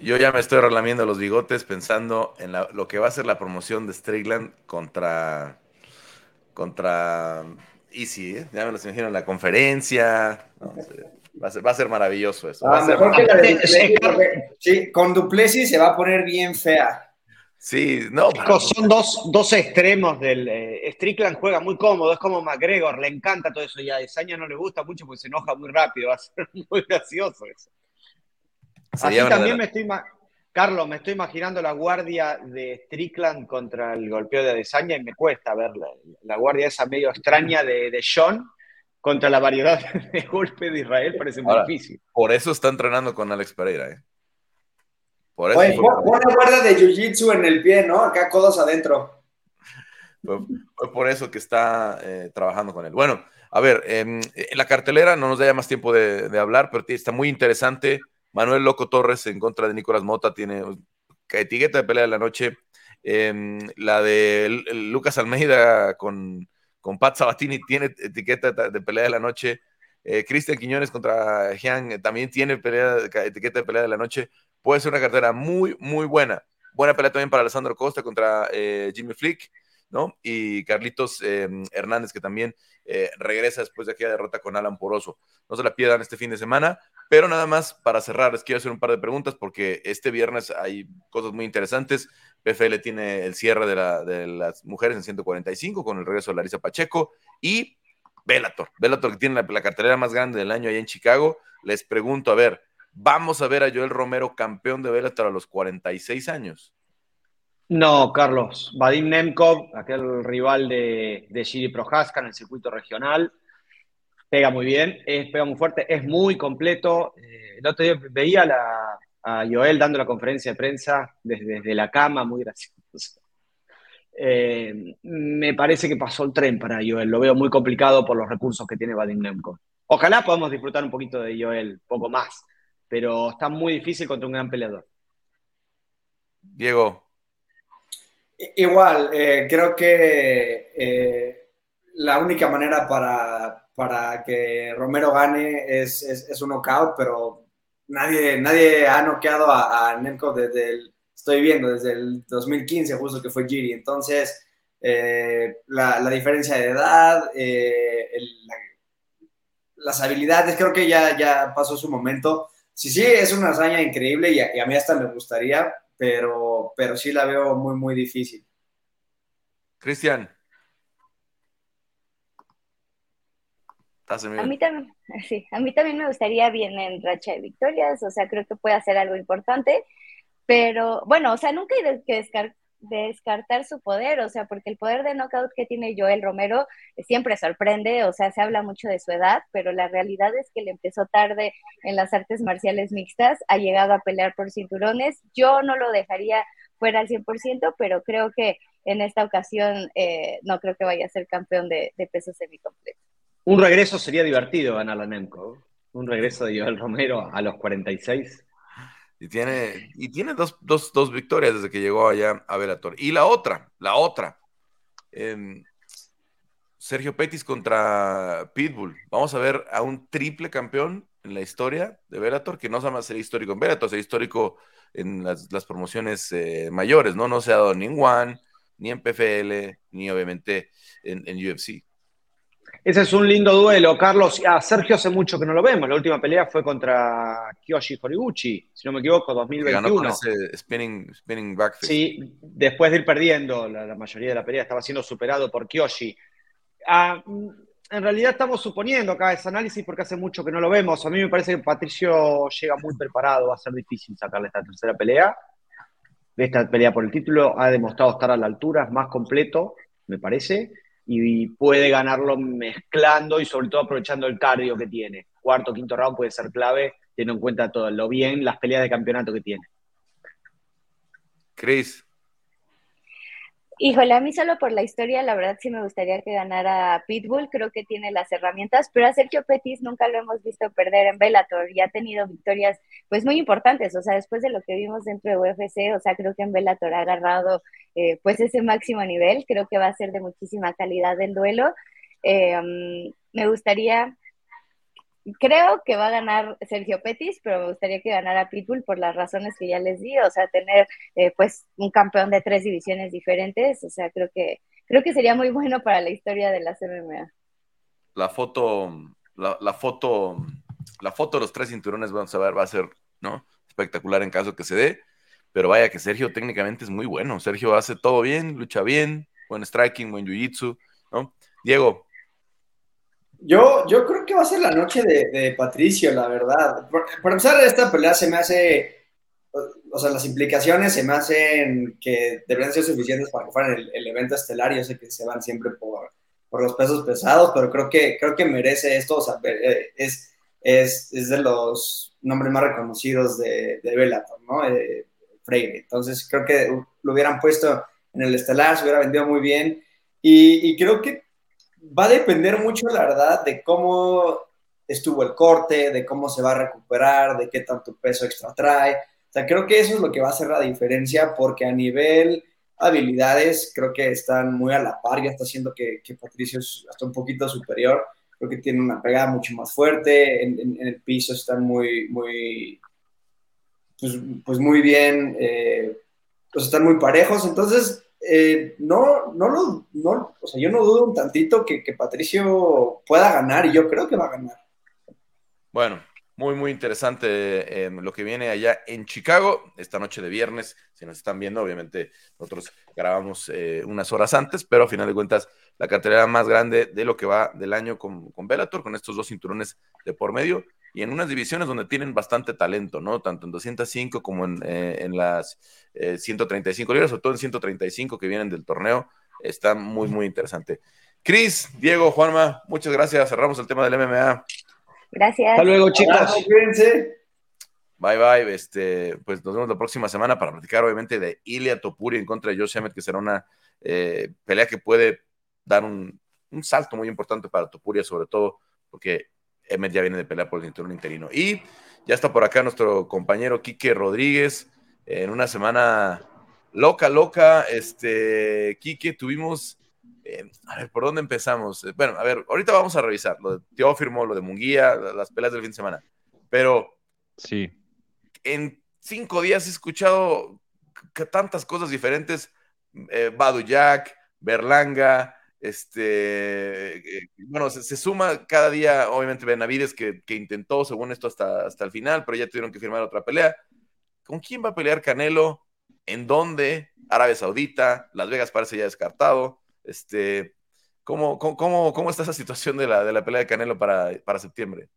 Yo, ya me estoy relamiendo los bigotes pensando en lo que va a ser la promoción de Strickland contra contra y sí, ¿eh? ya me lo imagino en la conferencia. va, a ser, maravilloso eso. sí, con Duplessis se va a poner bien fea. Sí, no. son dos, extremos del. Eh, Strickland juega muy cómodo, es como McGregor, le encanta todo eso. Y a Desaña no le gusta mucho porque se enoja muy rápido, va a ser muy gracioso eso. Así también me estoy. Carlos, me estoy imaginando la guardia de Strickland contra el golpeo de Adesanya y me cuesta verla. La guardia esa medio extraña de, de Sean contra la variedad de golpe de Israel parece muy difícil. Por eso está entrenando con Alex Pereira, ¿eh? Por eso Oye, guarda de Jiu-Jitsu en el pie, ¿no? Acá codos adentro. Fue, por eso que está eh, trabajando con él. Bueno, a ver, en la cartelera no nos da ya más tiempo de, de hablar, pero está muy interesante Manuel Loco Torres en contra de Nicolás Mota tiene etiqueta de pelea de la noche. Em, la de Lucas Almeida con, con Pat Sabatini tiene etiqueta de pelea de la noche. Eh, Cristian Quiñones contra Jean también tiene etiqueta de pelea de la noche. Puede ser una cartera muy, muy buena. Buena pelea también para Alessandro Costa contra eh, Jimmy Flick, ¿no? Y Carlitos em, Hernández, que también eh, regresa después de aquella derrota con Alan Poroso. No se la pierdan este fin de semana. Pero nada más para cerrar, les quiero hacer un par de preguntas porque este viernes hay cosas muy interesantes. PFL tiene el cierre de, las mujeres en 145 con el regreso de Larisa Pacheco y Bellator. Bellator que tiene la, cartelera más grande del año allá en Chicago. Les pregunto, a ver, ¿vamos a ver a Joel Romero campeón de Bellator a los 46 años? No, Carlos. Vadim Nemkov, aquel rival de, de Giri Prohaska en el circuito regional, pega muy bien, es, pega muy fuerte, es muy completo. Eh, el otro día veía a Joel dando la conferencia de prensa desde, la cama, muy gracioso. Eh, me parece que pasó el tren para Joel, lo veo muy complicado por los recursos que tiene Vadim Nemko. Ojalá podamos disfrutar un poquito de Joel, poco más, pero está muy difícil contra un gran peleador. Diego. Igual, eh, creo que la única manera para, para que Romero gane es, es, un knockout, pero nadie, nadie ha noqueado a, a Nemkov desde el, estoy viendo, desde el 2015, justo que fue Giri. Entonces, eh, la, diferencia de edad, eh, las habilidades, creo que ya, ya pasó su momento. Sí, sí, es una hazaña increíble y a, mí hasta me gustaría, pero, pero sí la veo muy, muy difícil. Cristian. A mí también, sí, a mí también me gustaría bien en racha de victorias, o sea, creo que puede hacer algo importante, pero bueno, o sea, nunca hay que descartar su poder, o sea, porque el poder de knockout que tiene Joel Romero siempre sorprende, o sea, se habla mucho de su edad, pero la realidad es que le empezó tarde en las artes marciales mixtas, ha llegado a pelear por cinturones, yo no lo dejaría fuera al 100%, pero creo que en esta ocasión eh, no creo que vaya a ser campeón de, de peso semicompleto. Un regreso sería divertido ganar la Nemco. Un regreso de Joel Romero a los 46. Y tiene, y tiene dos, victorias desde que llegó allá a Velator. Y la otra, la otra. Em, Sergio Petis contra Pitbull. Vamos a ver a un triple campeón en la historia de Velator, que no se llama ser histórico en Velator, ser histórico en las, promociones eh, mayores, ¿no? No se ha dado ni en One, ni en PFL, ni obviamente en, en UFC. Ese es un lindo duelo, Carlos. A Sergio hace mucho que no lo vemos. La última pelea fue contra Kyoshi Horiguchi, si no me equivoco, 2021. Ganó ese spinning, spinning Sí, después de ir perdiendo, la, mayoría de la pelea estaba siendo superado por Kyoshi. Ah, en realidad estamos suponiendo acá ese análisis porque hace mucho que no lo vemos. A mí me parece que Patricio llega muy preparado. Va a ser difícil sacarle esta tercera pelea. Esta pelea por el título ha demostrado estar a la altura, es más completo, me parece y puede ganarlo mezclando y sobre todo aprovechando el cardio que tiene. Cuarto, quinto round puede ser clave, teniendo en cuenta todo lo bien, las peleas de campeonato que tiene. Chris. Híjole, a mí solo por la historia, la verdad sí me gustaría que ganara Pitbull, creo que tiene las herramientas, pero a Sergio Petis nunca lo hemos visto perder en Bellator y ha tenido victorias pues muy importantes, o sea, después de lo que vimos dentro de UFC, o sea, creo que en Bellator ha agarrado eh, pues ese máximo nivel, creo que va a ser de muchísima calidad el duelo. Mm, me gustaría creo que va a ganar Sergio Petis, pero me gustaría que ganara Pitbull por las razones que ya les di, o sea, tener eh, pues un campeón de tres divisiones diferentes, o sea, creo que creo que sería muy bueno para la historia de la MMA. La foto, la, foto, la foto de los tres cinturones, vamos a ver, va a ser, ¿no? Espectacular en caso que se dé, pero vaya que Sergio técnicamente es muy bueno, Sergio hace todo bien, lucha bien, buen striking, buen jiu-jitsu, ¿no? Diego, yo, yo creo que va a ser la noche de, Patricio, la verdad. Por, por, empezar, esta pelea se me hace, o sea, las implicaciones se me hacen que deberían ser suficientes para que fueran el, evento estelar. Yo sé que se van siempre por, por, los pesos pesados, pero creo que, creo que merece esto. O sea, eh, es, es, es de los nombres más reconocidos de, de Bellator, ¿no? Eh, Freire. Entonces, creo que lo hubieran puesto en el estelar, se hubiera vendido muy bien. Y, y creo que va a depender mucho, la verdad, de cómo estuvo el corte, de cómo se va a recuperar, de qué tanto peso extra trae. O sea, creo que eso es lo que va a hacer la diferencia, porque a nivel habilidades creo que están muy a la par, ya está haciendo que, Patricio es hasta un poquito superior, creo que tiene una pegada mucho más fuerte, en, el piso están muy, muy, pues, pues muy bien, eh, pues están muy parejos, entonces eh, no, no lo, no, o sea, yo no dudo un tantito que, Patricio pueda ganar y yo creo que va a ganar. Bueno, muy, muy interesante em, lo que viene allá en Chicago, esta noche de viernes. Si nos están viendo, obviamente nosotros grabamos eh, unas horas antes, pero a final de cuentas, la cartelera más grande de lo que va del año con, con Bellator, con estos dos cinturones de por medio y en unas divisiones donde tienen bastante talento, ¿no? Tanto en 205 como en, eh, en las 135 eh, libras, sobre todo en 135 que vienen del torneo. Está muy, muy interesante. Cris, Diego, Juanma, muchas gracias. Cerramos el tema del MMA. Gracias. Hasta luego, chicos. Bye, bye. Este, pues nos vemos la próxima semana para platicar, obviamente, de Ilia Topuri en contra de Josh Emmett, que será una eh, pelea que puede dar un, un salto muy importante para Topuria, sobre todo porque Emmet ya viene de pelear por el cinturón interino. Y ya está por acá nuestro compañero Quique Rodríguez. En una semana loca, loca. Este, Quique, tuvimos. Eh, a ver, ¿por dónde empezamos? Eh, bueno, a ver, ahorita vamos a revisar lo de Teófimo, lo de Munguía, las peleas del fin de semana. Pero. Sí. En cinco días he escuchado tantas cosas diferentes. Eh, Badu Jack, Berlanga, este, eh, bueno, se, suma cada día, obviamente, Benavides, que, intentó, según esto, hasta, hasta el final, pero ya tuvieron que firmar otra pelea. ¿Con quién va a pelear Canelo? ¿En dónde? Arabia Saudita, Las Vegas parece ya descartado. Este, ¿cómo, cómo, cómo está esa situación de la, de la pelea de Canelo para, para septiembre?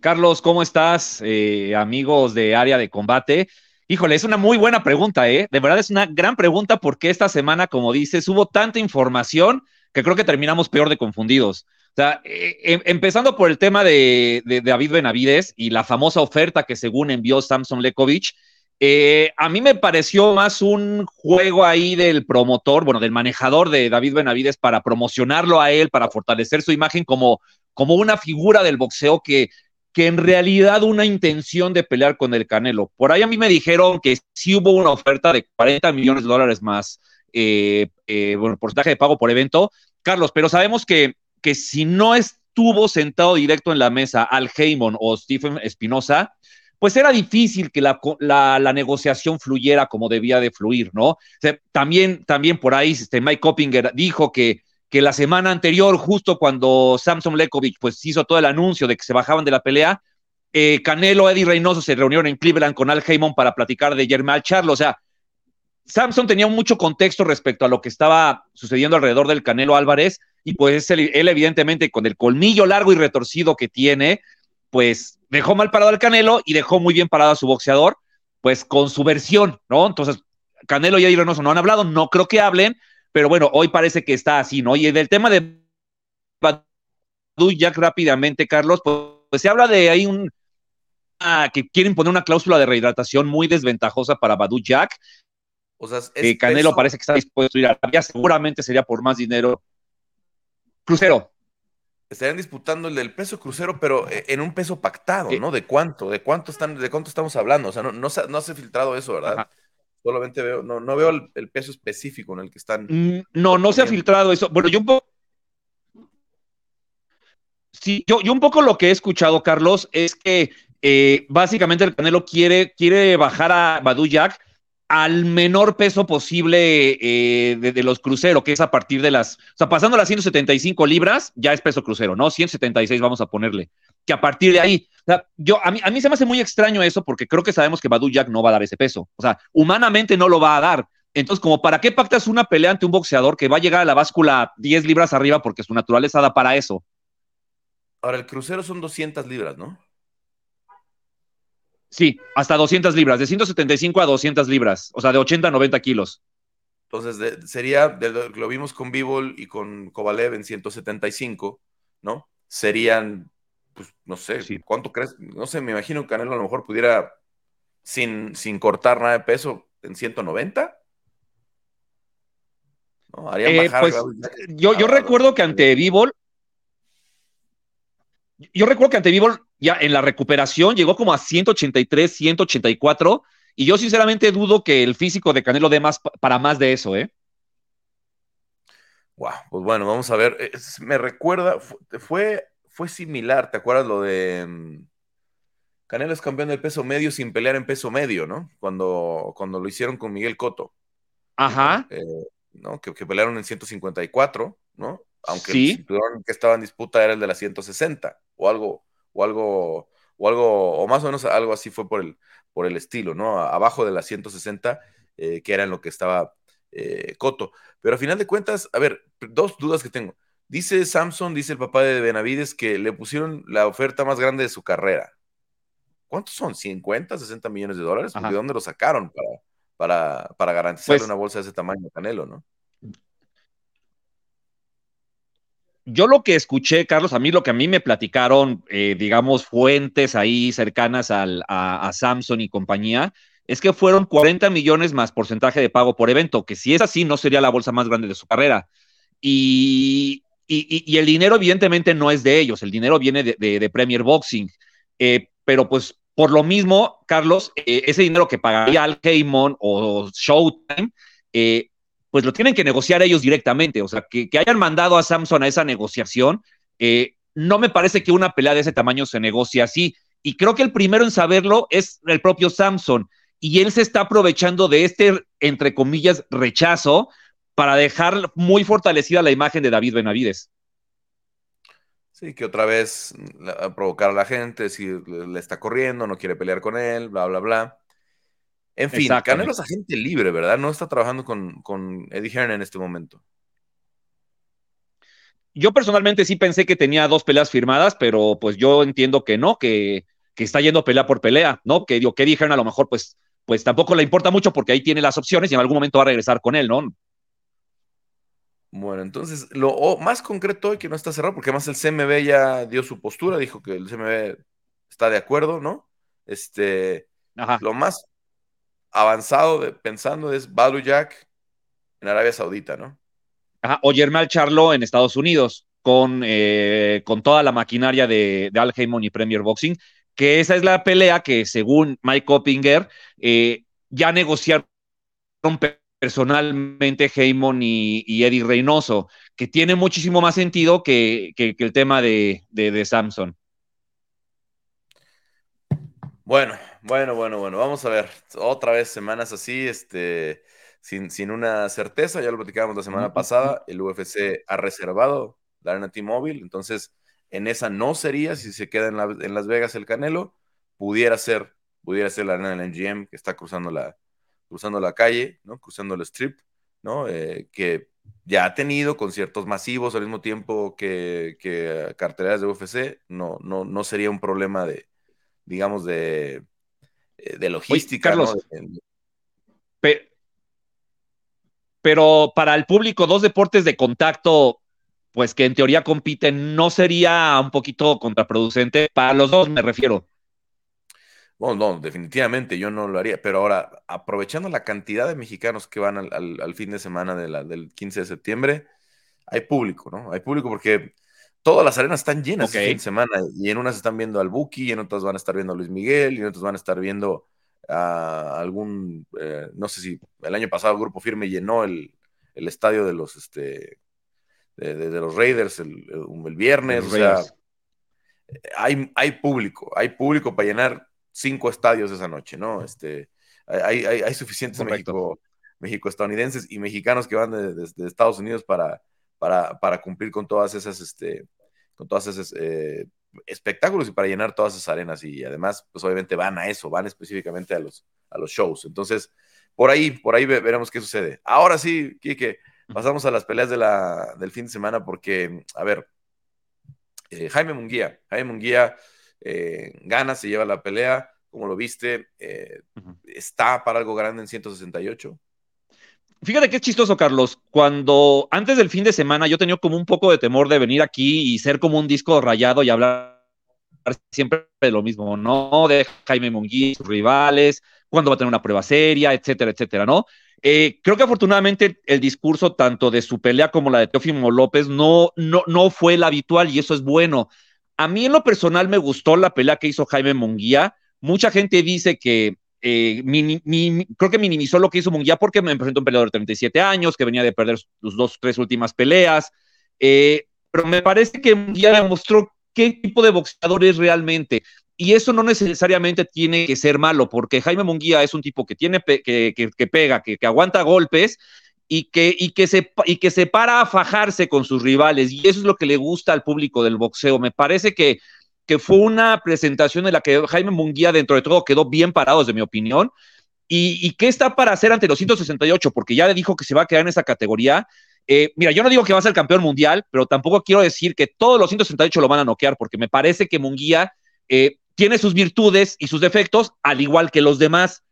Carlos, ¿cómo estás? Eh, amigos de área de combate. Híjole, es una muy buena pregunta, ¿eh? De verdad es una gran pregunta porque esta semana, como dices, hubo tanta información que creo que terminamos peor de confundidos. O sea, eh, em, empezando por el tema de, David Benavides y la famosa oferta que según envió Samson Lekovic, eh, a mí me pareció más un juego ahí del promotor, bueno, del manejador de David Benavides para promocionarlo a él, para fortalecer su imagen como, como una figura del boxeo que que en realidad una intención de pelear con el Canelo. Por ahí a mí me dijeron que sí hubo una oferta de 40 millones de dólares más, eh, eh, bueno, porcentaje de pago por evento. Carlos, pero sabemos que, que si no estuvo sentado directo en la mesa Al Heyman o Stephen Espinosa, pues era difícil que la, la, negociación fluyera como debía de fluir, ¿no? también, también por ahí este, Mike Coppinger dijo que que la semana anterior, justo cuando Samson Lekovic pues hizo todo el anuncio de que se bajaban de la pelea, eh, Canelo, Eddie Reynoso se reunieron en Cleveland con Al Heyman para platicar de Germán Charlo. O sea, Samson tenía mucho contexto respecto a lo que estaba sucediendo alrededor del Canelo Álvarez y pues él, evidentemente con el colmillo largo y retorcido que tiene, pues dejó mal parado al Canelo y dejó muy bien parado a su boxeador, pues con su versión, ¿no? Entonces, Canelo y Eddie Reynoso no han hablado, no creo que hablen, pero bueno, hoy parece que está así, ¿no? Y del tema de Badu Jack rápidamente, Carlos, pues, se habla de ahí un ah, que quieren poner una cláusula de rehidratación muy desventajosa para Badu Jack. O sea, es Canelo parece que está dispuesto a ir a Arabia, seguramente sería por más dinero. Crucero. Estarían disputando el del peso crucero, pero eh, en un peso pactado, ¿no? ¿De cuánto? ¿De cuánto están, de cuánto estamos hablando? O sea, no, no, no se ha filtrado eso, ¿verdad? Solamente veo, no, no veo el, peso específico en el que están. Mm, no, no se ha filtrado eso. Bueno, yo un poco. Sí, yo, yo un poco lo que he escuchado, Carlos, es que eh, básicamente el Canelo quiere, quiere bajar a Badu Jack al menor peso posible eh, de, los cruceros, que es a partir de las, o sea, pasando las 175 libras, ya es peso crucero, ¿no? 176 vamos a ponerle, que a partir de ahí, o sea, yo, a mí, a mí se me hace muy extraño eso porque creo que sabemos que Badu Jack no va a dar ese peso. O sea, humanamente no lo va a dar. Entonces, como para qué pactas una pelea ante un boxeador que va a llegar a la báscula 10 libras arriba porque su naturaleza da para eso? Ahora, el crucero son 200 libras, ¿no? Sí, hasta 200 libras, de 175 a 200 libras, o sea, de 80 a 90 kilos. Entonces, sería, lo vimos con Bivol y con Kovalev en 175, ¿no? Serían pues no sé, ¿cuánto crees? No sé, me imagino que Canelo a lo mejor pudiera, sin, sin cortar nada de peso, en 190. ¿No? Harían eh, bajar. Pues, yo, yo recuerdo que ante Bivol, yo recuerdo que ante Bivol ya en la recuperación llegó como a 183, 184, y yo sinceramente dudo que el físico de Canelo dé más para más de eso, ¿eh? Wow, pues bueno, vamos a ver. me recuerda, fue fue similar, ¿te acuerdas lo de mm, Canelo es campeón del peso medio sin pelear en peso medio, ¿no? Cuando, cuando lo hicieron con Miguel Cotto. Ajá. Eh, ¿no? Que, pelearon en 154, ¿no? Aunque el cinturón que estaba en disputa era el de la 160, o algo, o algo, o algo, o más o menos algo así fue por el, por el estilo, ¿no? Abajo de la 160, eh, que era en lo que estaba eh, Cotto. Pero a final de cuentas, a ver, dos dudas que tengo. Dice Samson, dice el papá de Benavides, que le pusieron la oferta más grande de su carrera. ¿Cuántos son? ¿50, 60 millones de dólares? ¿De dónde lo sacaron para, para, para garantizar pues una bolsa de ese tamaño, Canelo, no? Yo lo que escuché, Carlos, a mí lo que a mí me platicaron, eh, digamos, fuentes ahí cercanas al, a, a Samson y compañía, es que fueron 40 millones más porcentaje de pago por evento, que si es así, no sería la bolsa más grande de su carrera. Y, y, el dinero evidentemente no es de ellos, el dinero viene de, Premier Boxing, eh, pero pues por lo mismo, Carlos, eh, ese dinero que pagaría Al Heyman o Showtime, eh, pues lo tienen que negociar ellos directamente, o sea, que, hayan mandado a Samson a esa negociación, no me parece que una pelea de ese tamaño se negocie así, y creo que el primero en saberlo es el propio Samson, y él se está aprovechando de este, entre comillas, rechazo para dejar muy fortalecida la imagen de David Benavides. Sí, que otra vez provocar a la gente, si le está corriendo, no quiere pelear con él, bla, bla, bla. En fin, Canelo es agente libre, ¿verdad? No está trabajando con, con Eddie Hearn en este momento. Yo personalmente sí pensé que tenía dos peleas firmadas, pero pues yo entiendo que no, que, está yendo pelea por pelea, ¿no? Que digo, que Eddie Hearn a lo mejor pues, pues tampoco le importa mucho porque ahí tiene las opciones y en algún momento va a regresar con él, ¿no? Bueno, entonces, lo más concreto hoy que no está cerrado, porque además el CMB ya dio su postura, dijo que el CMB está de acuerdo, ¿no? Este, lo más avanzado de, pensando es Balu Jack en Arabia Saudita, ¿no? Ajá, o Germán Charlo en Estados Unidos, con, eh, con toda la maquinaria de, de Al Heyman y Premier Boxing, que esa es la pelea que, según Mike Oppinger, eh, ya negociaron personalmente Heyman y, Eddie Reynoso, que tiene muchísimo más sentido que, el tema de, de, Samson. Bueno, bueno, bueno, bueno, vamos a ver. Otra vez semanas así, este, sin, sin una certeza, ya lo platicábamos la semana pasada, el UFC ha reservado la arena T-Mobile, entonces en esa no sería, si se queda en, en, Las Vegas el Canelo, pudiera ser, pudiera ser la arena del MGM que está cruzando la, cruzando la calle, ¿no? Cruzando el strip, ¿no? Eh, que ya ha tenido conciertos masivos al mismo tiempo que, que carteleras de UFC, no, no, no sería un problema de, digamos, de, eh, de logística. Carlos, pero para el público, dos deportes de contacto, pues que en teoría compiten, ¿no sería un poquito contraproducente? Para los dos me refiero. Bueno, no, definitivamente yo no lo haría, pero ahora, aprovechando la cantidad de mexicanos que van al, fin de semana de la, del 15 de septiembre, hay público, ¿no? Hay público porque todas las arenas están llenas el fin de semana y en unas están viendo al Buki, y en otras van a estar viendo a Luis Miguel, y en otras van a estar viendo a algún, eh, no sé si el año pasado el Grupo Firme llenó el, estadio de los, este, de, los Raiders el, viernes, o sea, hay, hay público, hay público para llenar cinco estadios esa noche, ¿no? Este, hay, hay, hay suficientes México, México, estadounidenses y mexicanos que van de, Estados Unidos para, para, para, cumplir con todas esas, este, con todas esas eh, espectáculos y para llenar todas esas arenas y además, pues obviamente van a eso, van específicamente a los, a los shows. Entonces, por ahí, por ahí veremos qué sucede. Ahora sí, Kike, pasamos a las peleas de la, del fin de semana porque, a ver, eh, Jaime Munguía, Jaime Munguía eh, gana, se lleva la pelea, como lo viste, eh, está para algo grande en 168. Fíjate qué chistoso, Carlos. Cuando antes del fin de semana yo tenía como un poco de temor de venir aquí y ser como un disco rayado y hablar siempre de lo mismo, ¿no? De Jaime Munguía, sus rivales, cuándo va a tener una prueba seria, etcétera, etcétera, ¿no? Eh, creo que afortunadamente el discurso tanto de su pelea como la de Teófimo López no, no, no fue el habitual y eso es bueno. A mí en lo personal me gustó la pelea que hizo Jaime Munguía. Mucha gente dice que eh, creo que minimizó lo que hizo Munguía porque me presentó un peleador de 37 años que venía de perder sus dos, tres últimas peleas. Eh, pero me parece que Munguía demostró qué tipo de boxeador es realmente. Y eso no necesariamente tiene que ser malo, porque Jaime Munguía es un tipo que tiene que, pega, que, aguanta golpes y que, y, que se, y que se para a fajarse con sus rivales. Y eso es lo que le gusta al público del boxeo. Me parece que, que fue una presentación en la que Jaime Munguía, dentro de todo, quedó bien parado, desde mi opinión. ¿Y, qué está para hacer ante los 168? Porque ya le dijo que se va a quedar en esa categoría. Eh, mira, yo no digo que va a ser campeón mundial, pero tampoco quiero decir que todos los 168 lo van a noquear, porque me parece que Munguía eh, tiene sus virtudes y sus defectos, al igual que los demás.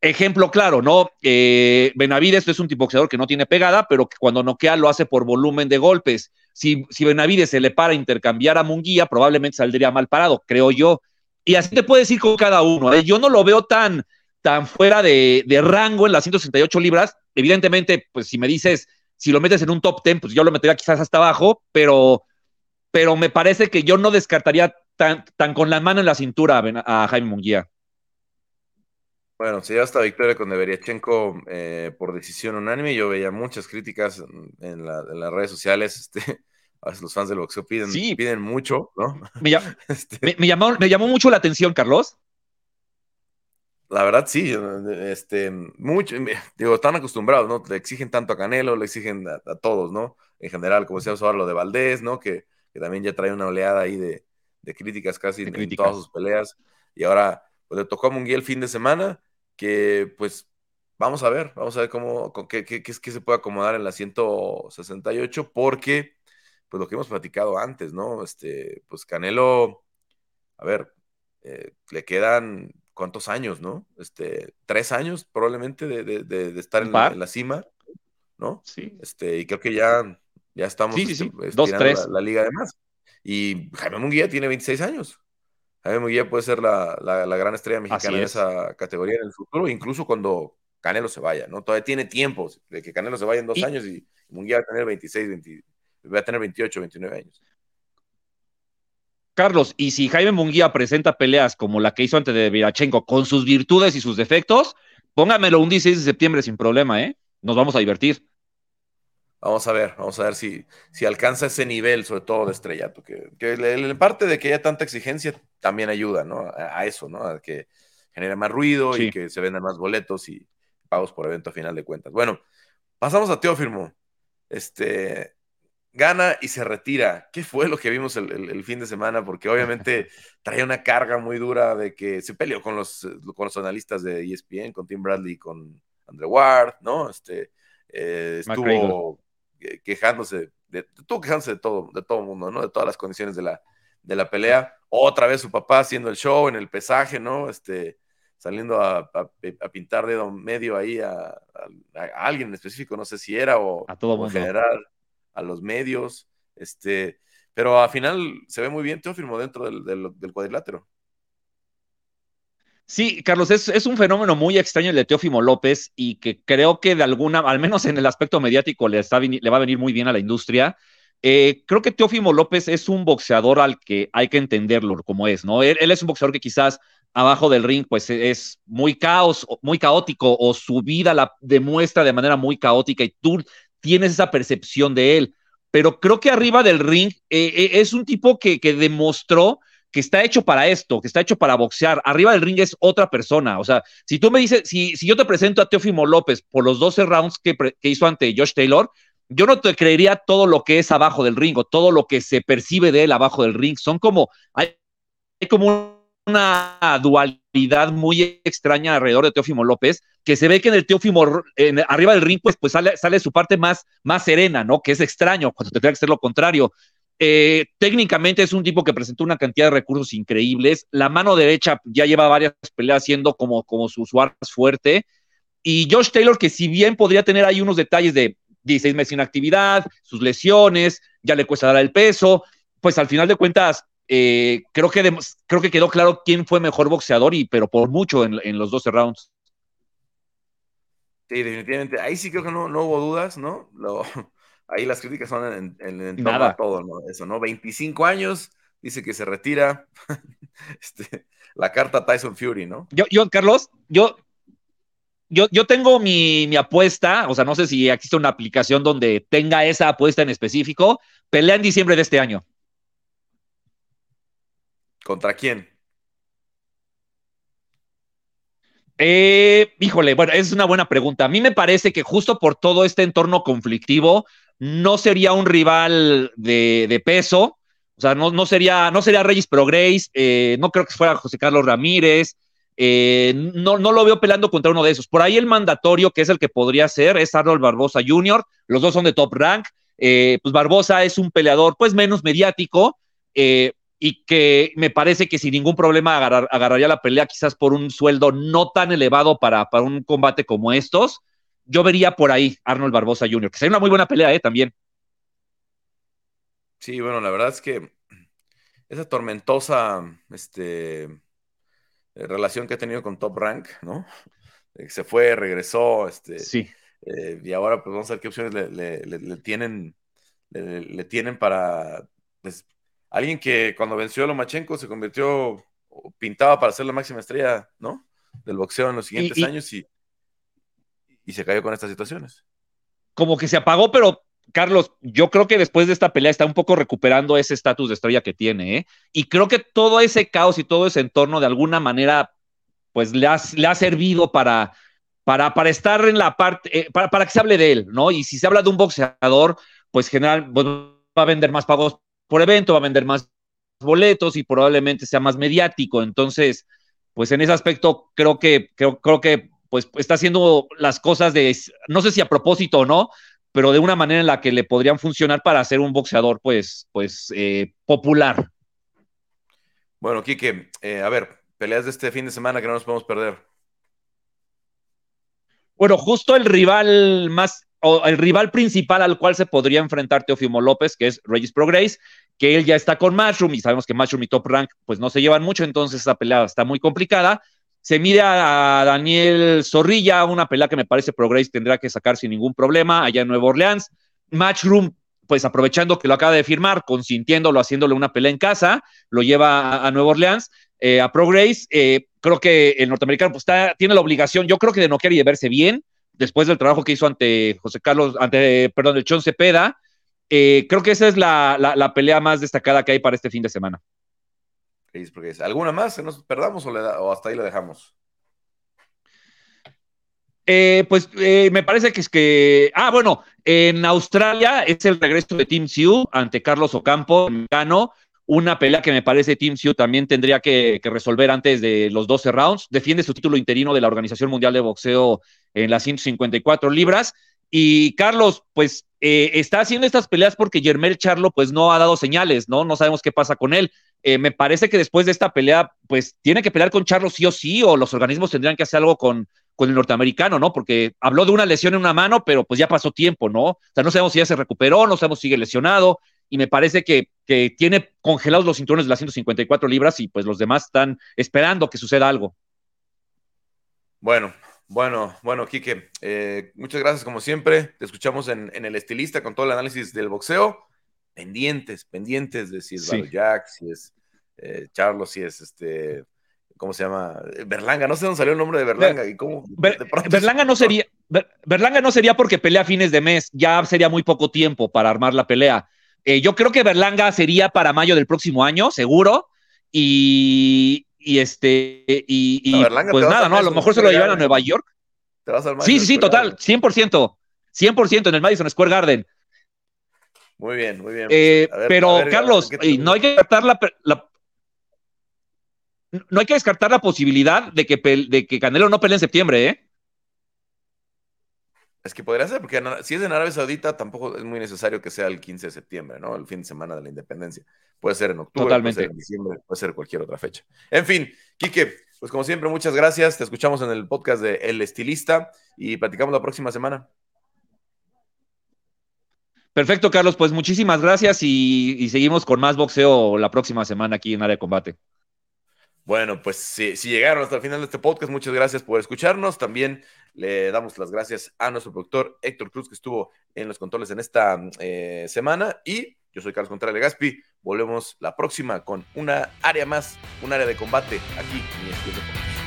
Ejemplo claro, ¿no? Eh, Benavides es un tipo boxeador que no tiene pegada, pero que cuando noquea lo hace por volumen de golpes. Si, si Benavides se le para intercambiar a Munguía, probablemente saldría mal parado, creo yo. Y así te puedes ir con cada uno. ¿eh? Yo no lo veo tan, tan fuera de, rango en las 168 libras. Evidentemente, pues si me dices, si lo metes en un top 10, pues yo lo metería quizás hasta abajo, pero, pero me parece que yo no descartaría tan, tan con la mano en la cintura a Jaime Munguía. Bueno, se lleva esta victoria con Deberiachenko eh, por decisión unánime. Yo veía muchas críticas en, las redes sociales. Este, a veces los fans del boxeo piden, piden mucho, ¿no? Me, este, me, llamó, me llamó mucho la atención, Carlos. la verdad sí, este, mucho, digo, están acostumbrados, ¿no? Le exigen tanto a Canelo, le exigen a, todos, ¿no? En general, como decíamos ahora lo de Valdés, ¿no? Que, también ya trae una oleada ahí de, críticas casi en, todas sus peleas. Y ahora, pues le tocó a Munguía el fin de semana, que pues vamos a ver, vamos a ver cómo, qué, qué, qué, se puede acomodar en la 168, porque, pues lo que hemos platicado antes, ¿no? Este, pues Canelo, a ver, eh, le quedan cuántos años, ¿no? Este, tres años probablemente de, estar en la, cima, ¿no? Sí. Este, y creo que ya, ya estamos sí, sí, este, Dos, tres. La, liga además. Y Jaime Munguía tiene 26 años. Jaime Munguía puede ser la, gran estrella mexicana en esa categoría en el futuro, incluso cuando Canelo se vaya, ¿no? Todavía tiene tiempo de que Canelo se vaya en dos años y Munguía va a tener 26, 20, va a tener 28, 29 años. Carlos, y si Jaime Munguía presenta peleas como la que hizo antes de Virachenko, con sus virtudes y sus defectos, póngamelo un 16 de septiembre sin problema, ¿eh? Nos vamos a divertir. Vamos a ver, vamos a ver si, si alcanza ese nivel, sobre todo de estrellato, que, que en parte de que haya tanta exigencia también ayuda, ¿no? A, eso, ¿no? A que genere más ruido y que se vendan más boletos y pagos por evento a final de cuentas. Bueno, pasamos a Teófimo. Este, gana y se retira. ¿Qué fue lo que vimos el, fin de semana? Porque obviamente traía una carga muy dura de que se peleó con los, con los analistas de ESPN, con Tim Bradley con Andre Ward, ¿no? Este, eh, estuvo quejándose, de, quejándose de todo, de todo el mundo, ¿no? De todas las condiciones de la, de la pelea. Otra vez su papá haciendo el show en el pesaje, ¿no? Este, saliendo a, pintar dedo medio ahí a, alguien en específico, no sé si era o, a todo en general a los medios, este, pero al final se ve muy bien Teófimo dentro del, cuadrilátero. Sí, Carlos, es, un fenómeno muy extraño el de Teófimo López y que creo que de alguna, al menos en el aspecto mediático, le, está, le va a venir muy bien a la industria. Eh, creo que Teófimo López es un boxeador al que hay que entenderlo como es, ¿no? Él, es un boxeador que quizás abajo del ring, pues es muy caos, muy caótico, o su vida la demuestra de manera muy caótica y tú tienes esa percepción de él. Pero creo que arriba del ring eh, eh, es un tipo que, demostró que está hecho para esto, que está hecho para boxear. Arriba del ring es otra persona. O sea, si tú me dices, si, si yo te presento a Teofimo López por los 12 rounds que, que, hizo ante Josh Taylor, yo no te creería todo lo que es abajo del ring o todo lo que se percibe de él abajo del ring. Son como, hay, hay como una dualidad muy extraña alrededor de Teófimo López, que se ve que en el Teófimo, en, arriba del ring, pues, pues sale, sale, su parte más, más serena, ¿no? Que es extraño, cuando tendría que ser lo contrario. Eh, técnicamente es un tipo que presentó una cantidad de recursos increíbles. La mano derecha ya lleva varias peleas siendo como, como su, su fuerte. Y Josh Taylor, que si bien podría tener ahí unos detalles de 16 meses sin actividad, sus lesiones, ya le cuesta dar el peso, pues al final de cuentas eh, creo, que creo que quedó claro quién fue mejor boxeador, y, pero por mucho en, los 12 rounds. Sí, definitivamente. Ahí sí creo que no, no hubo dudas, ¿no? Ahí las críticas son en, en, todo, ¿no? Eso, ¿no? 25 años, dice que se retira. este, la carta Tyson Fury, ¿no? Yo, yo Carlos, yo, yo, yo tengo mi, mi, apuesta, o sea, no sé si existe una aplicación donde tenga esa apuesta en específico. Pelea en diciembre de este año. ¿Contra quién? Eh, híjole, bueno, es una buena pregunta. A mí me parece que justo por todo este entorno conflictivo, no sería un rival de, peso. O sea, no, sería, no sería Regis Pro Grace, eh, no creo que fuera José Carlos Ramírez. Eh, no, no lo veo peleando contra uno de esos. Por ahí el mandatorio, que es el que podría ser, es Arnold Barbosa Jr. Los dos son de top rank. pues Barbosa es un peleador, pues menos mediático, y que me parece que sin ningún problema agarraría la pelea quizás por un sueldo no tan elevado para, para un combate como estos. Yo vería por ahí Arnold Barbosa Jr., que sería una muy buena pelea ¿eh? también. Sí, bueno, la verdad es que esa tormentosa este, relación que ha tenido con Top Rank, ¿no? Se fue, regresó, este, sí. Eh, y ahora pues vamos a ver qué opciones le, tienen, le, tienen para pues, alguien que cuando venció a Lomachenko se convirtió, pintaba para ser la máxima estrella, ¿no? Del boxeo en los siguientes años y, y se cayó con estas situaciones. Como que se apagó, pero Carlos, yo creo que después de esta pelea está un poco recuperando ese estatus de estrella que tiene, ¿eh? Y creo que todo ese caos y todo ese entorno de alguna manera pues le ha, le ha servido para, para, para estar en la parte, eh, para, para que se hable de él, ¿no? Y si se habla de un boxeador, pues general, pues, va a vender más pagos por evento, va a vender más boletos y probablemente sea más mediático. Entonces, pues en ese aspecto creo que, creo, creo que pues está haciendo las cosas de, no sé si a propósito o no, pero de una manera en la que le podrían funcionar para ser un boxeador, pues, pues eh, popular. Bueno, Quique, eh, a ver, peleas de este fin de semana que no nos podemos perder. Bueno, justo el rival más, o el rival principal al cual se podría enfrentar Teofimo López, que es Regis Progress, que él ya está con Mushroom y sabemos que Mushroom y Top Rank pues no se llevan mucho, entonces esa pelea está muy complicada. Se mide a Daniel Zorrilla, una pelea que me parece Progress tendrá que sacar sin ningún problema allá en Nueva Orleans. Matchroom, pues aprovechando que lo acaba de firmar, consintiéndolo, haciéndole una pelea en casa, lo lleva a, a Nueva Orleans. Eh, a Progress, eh, creo que el norteamericano pues, está, tiene la obligación, yo creo que de noquear y de verse bien, después del trabajo que hizo ante José Carlos, ante, perdón, el Chon Cepeda, eh, creo que esa es la, la, la, pelea más destacada que hay para este fin de semana. ¿Alguna más? ¿Nos perdamos o, da, o hasta ahí lo dejamos? Eh, pues eh, me parece que es que. Ah, bueno, en Australia es el regreso de Team Sioux ante Carlos Ocampo, mexicano. Una pelea que me parece Team Sioux también tendría que, que, resolver antes de los 12 rounds. Defiende su título interino de la Organización Mundial de Boxeo en las 154 libras. Y Carlos, pues eh, está haciendo estas peleas porque Yermel Charlo, pues no ha dado señales, ¿no? No sabemos qué pasa con él. Eh, me parece que después de esta pelea, pues tiene que pelear con Charlo sí o sí, o los organismos tendrían que hacer algo con, con el norteamericano, ¿no? Porque habló de una lesión en una mano, pero pues ya pasó tiempo, ¿no? O sea, no sabemos si ya se recuperó, no sabemos si sigue lesionado, y me parece que, que tiene congelados los cinturones de las 154 libras y pues los demás están esperando que suceda algo. Bueno, bueno, bueno, Quique, eh, muchas gracias como siempre. Te escuchamos en, en, el estilista con todo el análisis del boxeo. Pendientes, pendientes de si es sí. Jack, si es eh, Charlos, si es este, ¿cómo se llama? Berlanga, no sé dónde salió el nombre de Berlanga. Ber, y cómo, Ber, Berlanga no sería, Ber, Berlanga no sería porque pelea a fines de mes, ya sería muy poco tiempo para armar la pelea. Eh, yo creo que Berlanga sería para mayo del próximo año, seguro. Y, y este, y, pues nada, ¿no? A lo mejor se lo llevan a Nueva York. ¿Te vas sí, sí, sí, total, 100%, 100% en el Madison Square Garden. Muy bien, muy bien. Eh, ver, pero, ver, Carlos, no hay que descartar la, la, no hay que descartar la posibilidad de que, de que Canelo no pelee en septiembre, ¿eh? Es que podría ser, porque si es en Arabia Saudita, tampoco es muy necesario que sea el 15 de septiembre, ¿no? El fin de semana de la independencia. Puede ser en octubre, Totalmente. puede ser en diciembre, puede ser cualquier otra fecha. En fin, Quique, pues como siempre, muchas gracias. Te escuchamos en el podcast de El Estilista y platicamos la próxima semana. Perfecto, Carlos. Pues muchísimas gracias y, seguimos con más boxeo la próxima semana aquí en Área de Combate. Bueno, pues si, si, llegaron hasta el final de este podcast, muchas gracias por escucharnos. También le damos las gracias a nuestro productor Héctor Cruz, que estuvo en los controles en esta eh, semana. Y yo soy Carlos Contreras Gaspi. Volvemos la próxima con una área más, un área de combate aquí en Deportes.